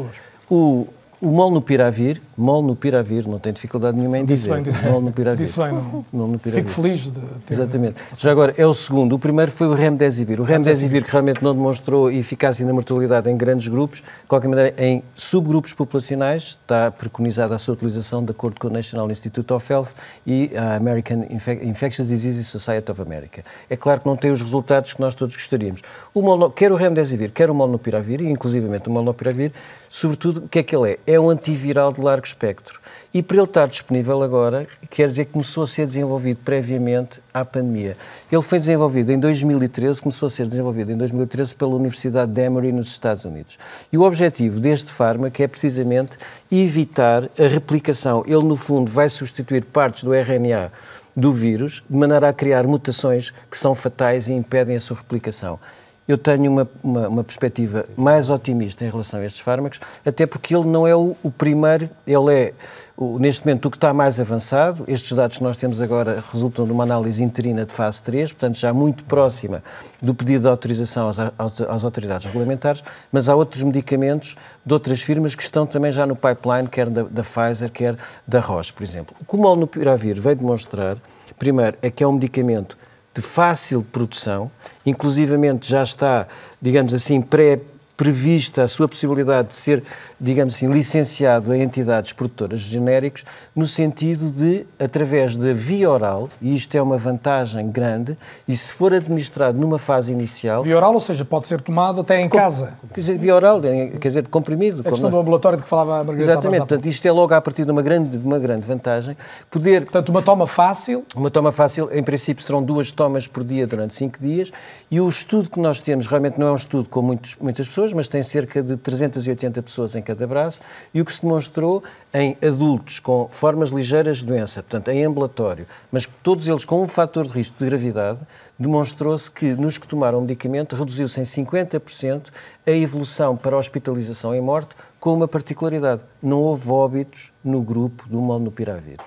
O, o molnupiravir, molnupiravir, não tem dificuldade nenhuma em disse dizer. Bem, disse molnupiravir. Disse bem, não. Fico feliz de ter... Exatamente. Já agora, é o segundo. O primeiro foi o remdesivir. O remdesivir que realmente não demonstrou eficácia na mortalidade em grandes grupos, de qualquer maneira, em subgrupos populacionais, está preconizada a sua utilização de acordo com o National Institute of Health e a American Infectious Diseases Society of America. É claro que não tem os resultados que nós todos gostaríamos. O molno, quer o remdesivir, quer o molnupiravir, e inclusivamente o molnupiravir, sobretudo, o que é que ele é? É um antiviral de largo espectro. E para ele estar disponível agora, quer dizer que começou a ser desenvolvido previamente à pandemia. Ele foi desenvolvido em 2013, começou a ser desenvolvido em 2013 pela Universidade de Emory nos Estados Unidos. E o objetivo deste fármaco é precisamente evitar a replicação. Ele, no fundo, vai substituir partes do RNA do vírus, de maneira a criar mutações que são fatais e impedem a sua replicação eu tenho uma, uma, uma, perspectiva mais otimista em relação a estes fármacos, até porque ele não é o, o primeiro, ele é, o, neste momento, o que está mais avançado. Estes dados que nós temos agora resultam de uma análise interina de fase 3, portanto, já muito próxima do pedido de autorização às, às autoridades regulamentares, mas há outros medicamentos de outras firmas que estão também já no pipeline, quer da, da Pfizer, quer da Roche, por exemplo. O que o molnupiravir veio demonstrar, primeiro, é que é um medicamento de fácil produção, inclusivamente já está, digamos assim, pré prevista a sua possibilidade de ser, digamos assim, licenciado a entidades produtoras de genéricos, no sentido de, através da via oral, e isto é uma vantagem grande, e se for administrado numa fase inicial... Via oral, ou seja, pode ser tomado até em com, casa. Quer dizer, via oral, quer dizer, comprimido. A questão do ambulatório de que falava a Margarida Exatamente, portanto, isto é logo a partir de uma grande, de uma grande vantagem. Poder... Portanto, uma toma fácil... Uma toma fácil, em princípio, serão duas tomas por dia durante cinco dias, e o estudo que nós temos, realmente não é um estudo com muitos, muitas pessoas, pessoas, mas tem cerca de 380 pessoas em cada braço, e o que se demonstrou em adultos com formas ligeiras de doença, portanto, em ambulatório, mas todos eles com um fator de risco de gravidade, demonstrou-se que nos que tomaram medicamento reduziu-se em 50% a evolução para hospitalização e morte, com uma particularidade: não houve óbitos no grupo do molnupiravir.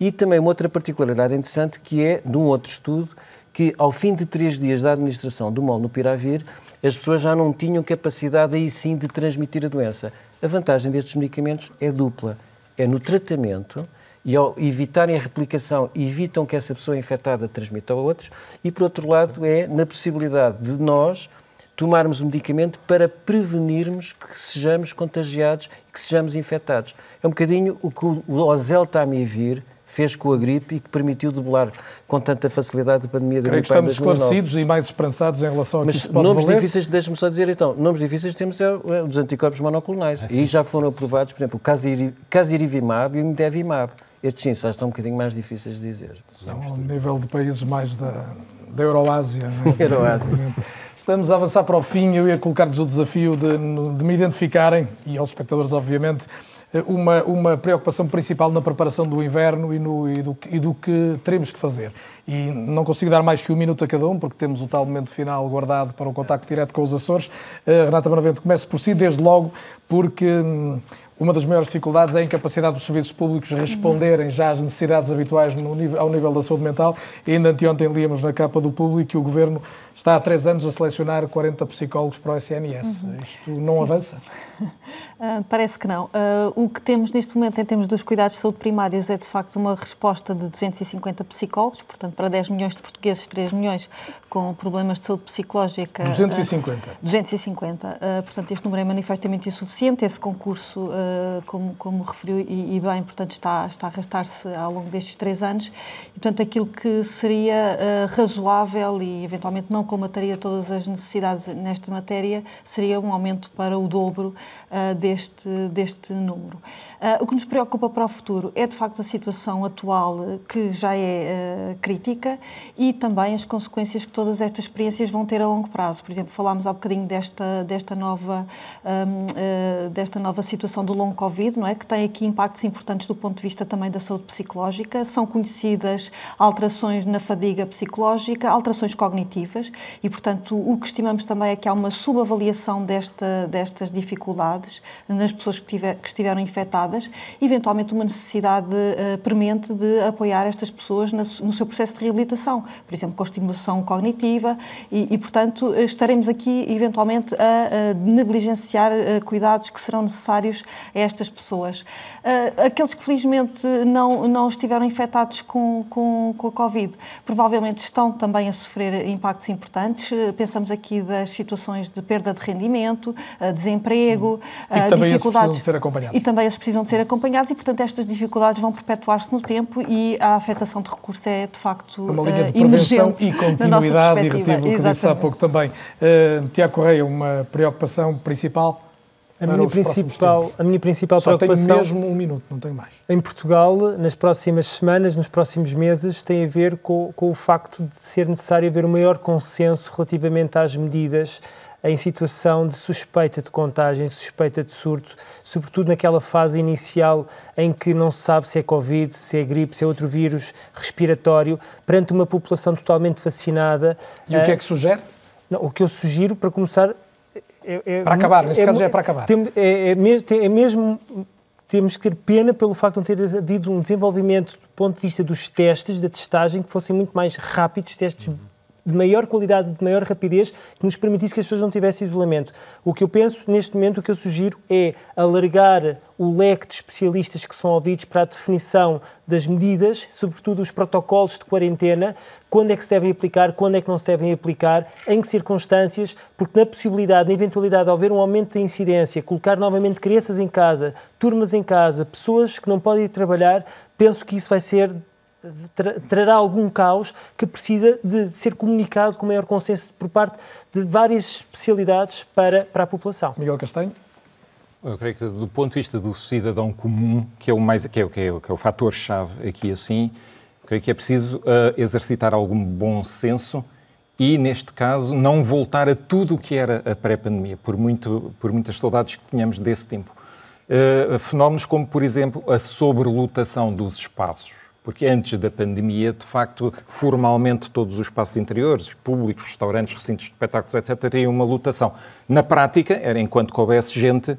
E também uma outra particularidade interessante que é de um outro estudo que, ao fim de três dias da administração do molnupiravir, as pessoas já não tinham capacidade aí sim de transmitir a doença. A vantagem destes medicamentos é dupla. É no tratamento e ao evitarem a replicação, evitam que essa pessoa infectada transmita a outros, e por outro lado é na possibilidade de nós tomarmos o medicamento para prevenirmos que sejamos contagiados e que sejamos infectados. É um bocadinho o que o oseltamivir fez com a gripe e que permitiu debelar com tanta facilidade a pandemia da Creio gripe. que estamos esclarecidos e mais esperançados em relação a Mas que isso pode nomes valer. difíceis, deixe-me só dizer então, nomes difíceis temos é, é, os anticorpos monoclonais. É, e já foram aprovados, por exemplo, o casirivimab e o imdevimab. Estes sim, são um bocadinho mais difíceis de dizer. São ao nível de países mais da, da Euroásia. É? [LAUGHS] Euroásia. Estamos a avançar para o fim. Eu ia colocar-lhes o desafio de, de me identificarem, e aos espectadores, obviamente, uma, uma preocupação principal na preparação do inverno e, no, e, do, e do que teremos que fazer. E não consigo dar mais que um minuto a cada um, porque temos o tal momento final guardado para o contacto direto com os Açores. Uh, Renata Manavento, comece por si, desde logo, porque hum, uma das maiores dificuldades é a incapacidade dos serviços públicos responderem já às necessidades habituais nível, ao nível da saúde mental. E ainda anteontem líamos na capa do público que o Governo está há três anos a selecionar 40 psicólogos para o SNS. Uhum. Isto não Sim. avança? Uh, [LAUGHS] parece que não. Uh, o que temos neste momento em termos dos cuidados de saúde primários é de facto uma resposta de 250 psicólogos, portanto para 10 milhões de portugueses, 3 milhões com problemas de saúde psicológica. 250. Uh, 250. portanto este número é manifestamente insuficiente. Esse concurso, como, como referiu e, e, bem, portanto está, está a arrastar-se ao longo destes três anos. E, portanto aquilo que seria razoável e eventualmente não colmataria todas as necessidades nesta matéria seria um aumento para o dobro deste, deste número. Uh, o que nos preocupa para o futuro é, de facto, a situação atual, que já é uh, crítica, e também as consequências que todas estas experiências vão ter a longo prazo. Por exemplo, falámos há bocadinho desta, desta, nova, um, uh, ah, desta nova situação do long Covid, não é? que tem aqui impactos importantes do ponto de vista também da saúde psicológica. São conhecidas alterações na fadiga psicológica, alterações cognitivas, e, portanto, o que estimamos também é que há uma subavaliação desta, destas dificuldades nas pessoas que, tiver, que estiveram infectadas, eventualmente uma necessidade uh, premente de apoiar estas pessoas na, no seu processo de reabilitação, por exemplo, com estimulação cognitiva e, e portanto, estaremos aqui eventualmente a, a negligenciar uh, cuidados que serão necessários a estas pessoas. Uh, aqueles que felizmente não, não estiveram infectados com, com, com a Covid provavelmente estão também a sofrer impactos importantes. Uh, pensamos aqui das situações de perda de rendimento, uh, desemprego, e também dificuldades. precisam de ser acompanhados. E também eles precisam de ser acompanhados e, portanto, estas dificuldades vão perpetuar-se no tempo e a afetação de recursos é, de facto, uma linha de prevenção e continuidade, e retiro o que disse há pouco também. Uh, Tiago Correia, uma preocupação principal? A minha, principal, a minha principal Só preocupação. tenho mesmo um minuto, não tenho mais. Em Portugal, nas próximas semanas, nos próximos meses, tem a ver com, com o facto de ser necessário haver um maior consenso relativamente às medidas em situação de suspeita de contagem, suspeita de surto, sobretudo naquela fase inicial em que não se sabe se é Covid, se é gripe, se é outro vírus respiratório, perante uma população totalmente vacinada. E o que é que sugere? Não, o que eu sugiro, para começar. É, para acabar, neste caso já é para acabar. É, é, é mesmo temos que ter pena pelo facto de não ter havido um desenvolvimento do ponto de vista dos testes, da testagem, que fossem muito mais rápidos, testes uhum de maior qualidade, de maior rapidez, que nos permitisse que as pessoas não tivessem isolamento. O que eu penso, neste momento, o que eu sugiro é alargar o leque de especialistas que são ouvidos para a definição das medidas, sobretudo os protocolos de quarentena, quando é que se devem aplicar, quando é que não se devem aplicar, em que circunstâncias, porque na possibilidade, na eventualidade de haver um aumento da incidência, colocar novamente crianças em casa, turmas em casa, pessoas que não podem ir trabalhar, penso que isso vai ser trará algum caos que precisa de ser comunicado com maior consenso por parte de várias especialidades para, para a população. Miguel Castanho? Eu creio que do ponto de vista do cidadão comum, que é o mais que é, que é, que é o fator-chave aqui assim, creio que é preciso uh, exercitar algum bom senso e, neste caso, não voltar a tudo o que era a pré-pandemia, por, muito, por muitas saudades que tínhamos desse tempo. Uh, fenómenos como, por exemplo, a sobrelotação dos espaços porque antes da pandemia, de facto, formalmente todos os espaços interiores, públicos, restaurantes, recintos de espetáculos, etc., teriam uma lotação. Na prática, era enquanto houvesse gente, uh,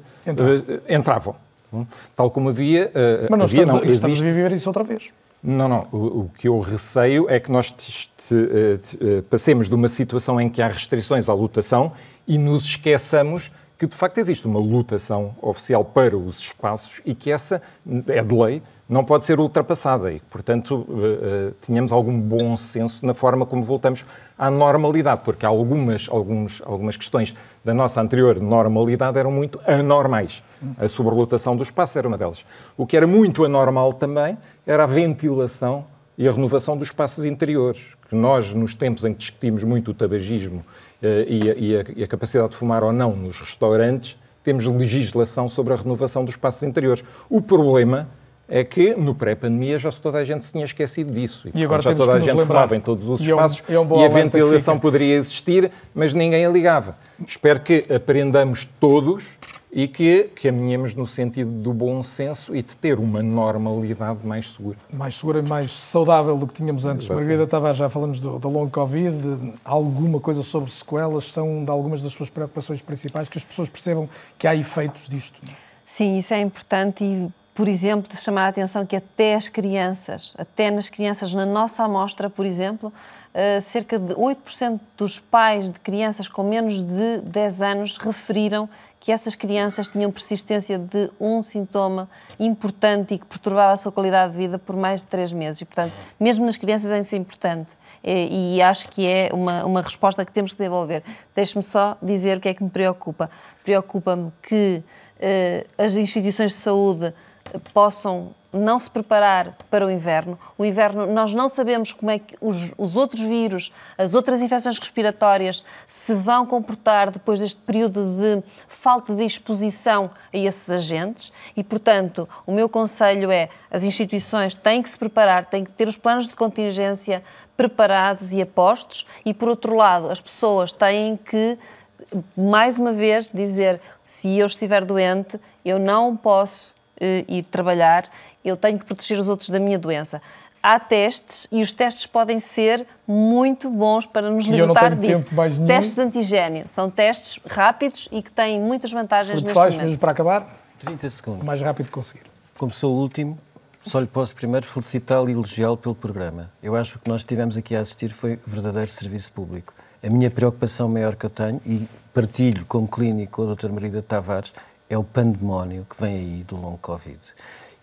entravam. Hum? Tal como havia. Uh, Mas nós havia, estamos, não, existe... estamos a viver isso outra vez. Não, não. O, o, que eu receio é que nós te, te, te, passemos de uma situação em que há restrições à lotação e nos esqueçamos que de facto existe uma lotação oficial para os espaços e que essa é de lei não pode ser ultrapassada e, portanto, uh, uh, tínhamos algum bom senso na forma como voltamos à normalidade, porque algumas, alguns, algumas questões da nossa anterior normalidade eram muito anormais. A sobrelotação do espaço era uma delas. O que era muito anormal também era a ventilação e a renovação dos espaços interiores, que nós, nos tempos em que discutimos muito o tabagismo e, a, e, a, e a capacidade de fumar ou não nos restaurantes, temos legislação sobre a renovação dos espaços interiores. O problema é que no pré-pandemia já toda a gente se tinha esquecido disso. E, e agora já toda a gente fumava em todos os espaços e, é um, é um e a ventilação poderia existir, mas ninguém a ligava. Espero que aprendamos todos e que caminhemos no sentido do bom senso e de ter uma normalidade mais segura. Mais segura e mais saudável do que tínhamos antes. Exatamente. Margarida Tavares, já falamos do, do long Covid, alguma coisa sobre sequelas são de algumas das suas preocupações principais, que as pessoas percebam que há efeitos disto. É? Sim, isso é importante e por exemplo, de chamar a atenção que até as crianças, até nas crianças, na nossa amostra, por exemplo, uh, cerca de 8% dos pais de crianças com menos de 10 anos referiram que essas crianças tinham persistência de um sintoma importante e que perturbava a sua qualidade de vida por mais de 3 meses. E, portanto, mesmo nas crianças é isso importante. E, acho que é uma, uma resposta que temos que desenvolver. Deixe-me só dizer o que é que me preocupa. Preocupa-me que uh, as instituições de saúde possam não se preparar para o inverno. O inverno, nós não sabemos como é que os, os, outros vírus, as outras infecções respiratórias se vão comportar depois deste período de falta de exposição a esses agentes e, portanto, o meu conselho é as instituições têm que se preparar, têm que ter os planos de contingência preparados e apostos e, por outro lado, as pessoas têm que mais uma vez dizer se eu estiver doente, eu não posso ir trabalhar, eu tenho que proteger os outros da minha doença. Há testes e os testes podem ser muito bons para nos libertar disso. Testes antigênio são testes rápidos e que têm muitas vantagens neste faz, momento. mesmo para acabar? 30 segundos. O mais rápido conseguir. Como sou o último, só lhe posso primeiro felicitá-lo e elogiá-lo pelo programa. Eu acho que o que nós tivemos aqui a assistir foi verdadeiro serviço público. A minha preocupação maior que eu tenho, e partilho como clínico com a doutora Margarida Tavares, é o pandemónio que vem aí do long Covid.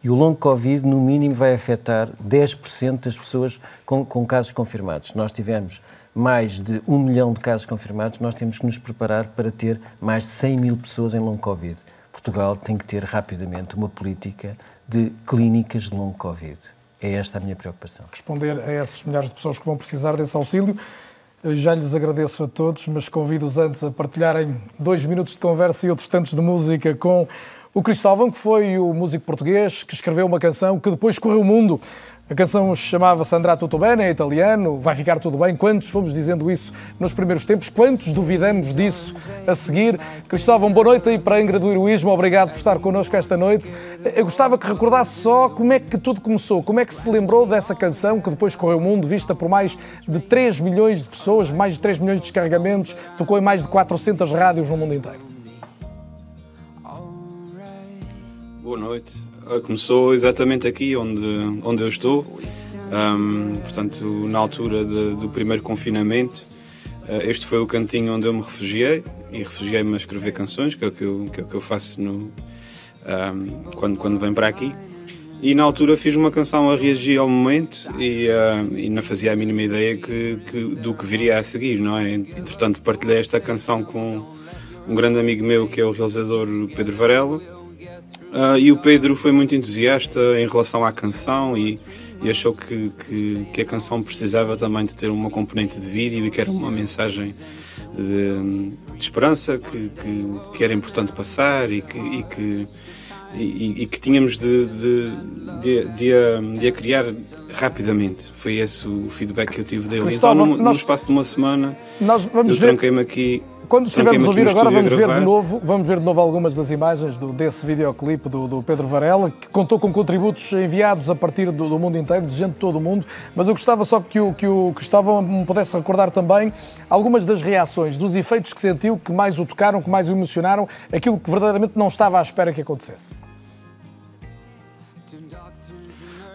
E o long Covid, no mínimo, vai afetar 10% das pessoas com, com casos confirmados. Nós tivemos mais de um milhão de casos confirmados, nós temos que nos preparar para ter mais de 100 mil pessoas em long Covid. Portugal tem que ter rapidamente uma política de clínicas de long Covid. É esta a minha preocupação. Responder a essas milhares de pessoas que vão precisar desse auxílio. Já lhes agradeço a todos, mas convido-os antes a partilharem dois minutos de conversa e outros tantos de música com o Cristóvão, que foi o músico português que escreveu uma canção que depois correu o mundo. A canção chamava-se Andrà tutto bene, é italiano, vai ficar tudo bem. Quantos fomos dizendo isso nos primeiros tempos? Quantos duvidamos disso a seguir? Cristóvão, boa noite aí para a Ingra do Heroísmo, obrigado por estar connosco esta noite. Eu gostava que recordasse só como é que tudo começou, como é que se lembrou dessa canção que depois correu o mundo, vista por mais de 3 milhões de pessoas, mais de 3 milhões de descarregamentos, tocou em mais de 400 rádios no mundo inteiro. Boa noite. Ah, começou exatamente aqui onde, onde eu estou, um, portanto, na altura de, do primeiro confinamento. Uh, este foi o cantinho onde eu me refugiei e refugiei-me a escrever canções, que é o que eu, que é o que eu faço no, um, quando, quando venho para aqui. E na altura fiz uma canção a reagir ao momento e, uh, e não fazia a mínima ideia que, que, do que viria a seguir, não é? Entretanto, partilhei esta canção com um grande amigo meu que é o realizador Pedro Varela Uh, e o Pedro foi muito entusiasta em relação à canção e, e achou que, que, que, a canção precisava também de ter uma componente de vídeo e que era uma mensagem de, de esperança que, que, que, era importante passar e que, e que, e, e que tínhamos de, de, de, de, a, de a criar rapidamente. Foi esse o feedback que eu tive dele. então, no, nós, no espaço de uma semana, nós vamos eu tranquei-me aqui quando estivermos a ouvir agora, vamos ver, de novo, vamos ver de novo algumas das imagens do, desse videoclipe do, do, Pedro Varela, que contou com contributos enviados a partir do, do, mundo inteiro, de gente de todo o mundo. Mas eu gostava só que o, que o Cristóvão me pudesse recordar também algumas das reações, dos efeitos que sentiu, que mais o tocaram, que mais o emocionaram, aquilo que verdadeiramente não estava à espera que acontecesse.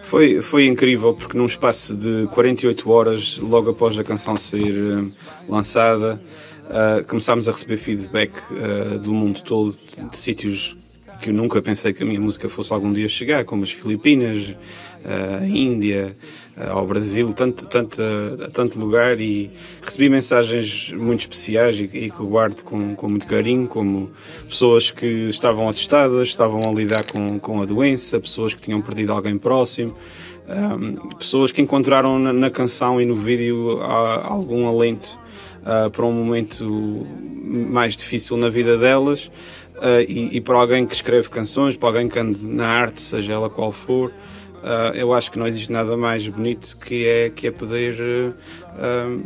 Foi, foi incrível porque num espaço de 48 horas, logo após a canção ser uh, lançada, uh, começámos a receber feedback uh, do mundo todo, de, de, sítios que eu nunca pensei que a minha música fosse algum dia chegar, como as Filipinas, uh, a Índia, ao Brasil, tanto, tanto, tanto lugar. E recebi mensagens muito especiais e, e que guardo com, com muito carinho, como pessoas que estavam assustadas, estavam a lidar com, com a doença, pessoas que tinham perdido alguém próximo, um, pessoas que encontraram na, na, canção e no vídeo algum alento uh, para um momento mais difícil na vida delas uh, e, e, para alguém que escreve canções, para alguém que ande na arte, seja ela qual for. Uh, eu acho que não existe nada mais bonito que é, que é poder,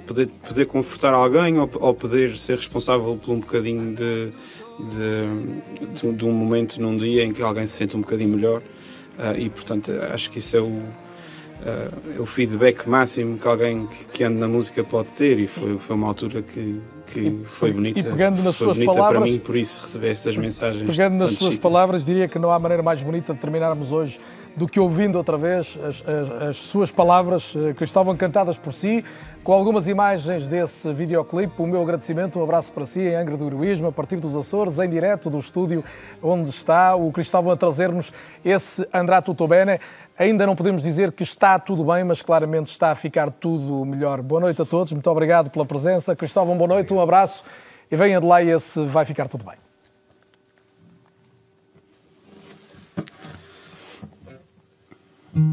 poder, poder confortar alguém ou, ou, poder ser responsável por um bocadinho de, de, de, de, um momento num dia em que alguém se sente um bocadinho melhor. e portanto acho que isso é o, uh, o feedback máximo que alguém que, que anda na música pode ter e foi, foi uma altura que, que e, foi bonita. E pegando nas suas palavras, para mim por isso receber estas mensagens. Pegando nas suas palavras, diria que não há maneira mais bonita de terminarmos hoje do que ouvindo outra vez as, as, as, suas palavras, eh, que estavam cantadas por si, com algumas imagens desse videoclipe. O meu agradecimento, um abraço para si em Angra do Heroísmo, a partir dos Açores, em direto do estúdio onde está o Cristóvão a trazer-nos esse Andrá Tutto Bene. Ainda não podemos dizer que está tudo bem, mas claramente está a ficar tudo melhor. Boa noite a todos, muito obrigado pela presença. Cristóvão, boa noite, um abraço e venha de lá esse Vai Ficar Tudo Bem. Cities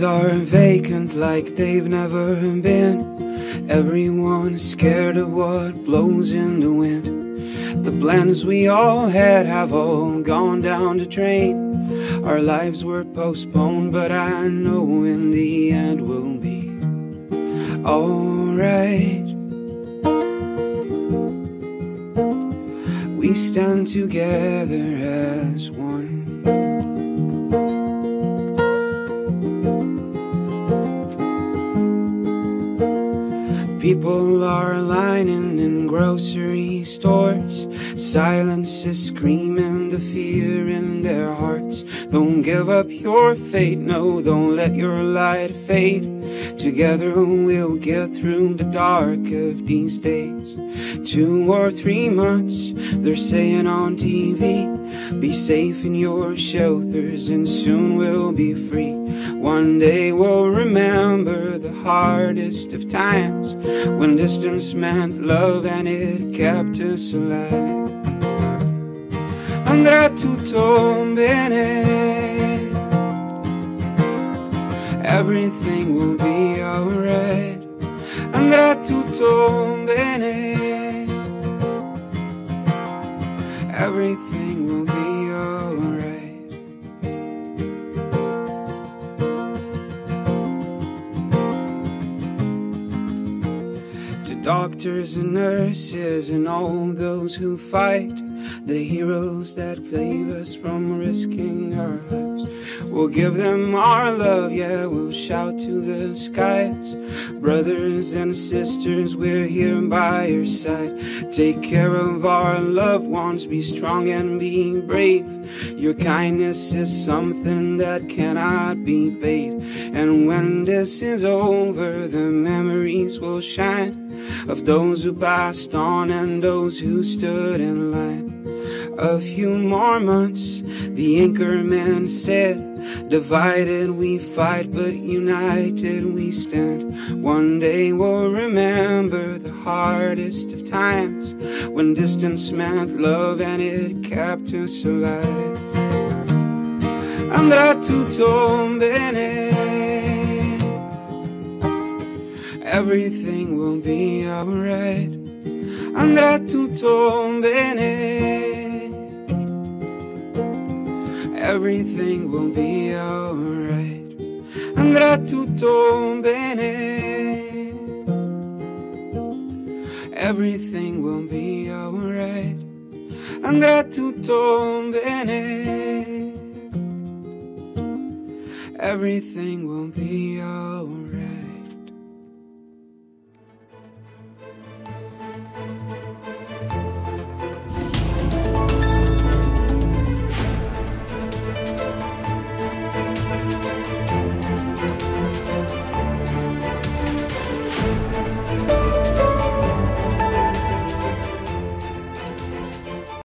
are vacant like they've never been. Everyone's scared of what blows in the wind. The plans we all had have all gone down the drain. Our lives were postponed, but I know in the end we'll be alright. We stand together as one. People are lining in grocery stores. Silence is screaming the fear in their hearts. Don't give up your faith, no, don't let your light fade. Together we'll get through the dark of these days. Two or three months, they're saying on TV. Be safe in your shelters and soon we'll be free. One day we'll remember the hardest of times when distance meant love and it kept us alive. Andrà tutto bene. Everything will be alright. Andrà tutto bene. Everything doctors and nurses and all those who fight the heroes that save us from risking our lives. We'll give them our love, yeah, we'll shout to the skies. Brothers and sisters, we're here by your side. Take care of our loved ones, be strong and be brave. Your kindness is something that cannot be paid. And when this is over, the memories will shine of those who passed on and those who stood in line. A few more months, the anchorman said. Divided we fight, but united we stand. One day we'll remember the hardest of times when distance meant love and it kept us alive. Andrà tutto bene. Everything will be alright. Andrà tutto bene. Everything will be alright. Andrà tutto bene. Everything will be alright. Andrà tutto bene. Everything will be alright.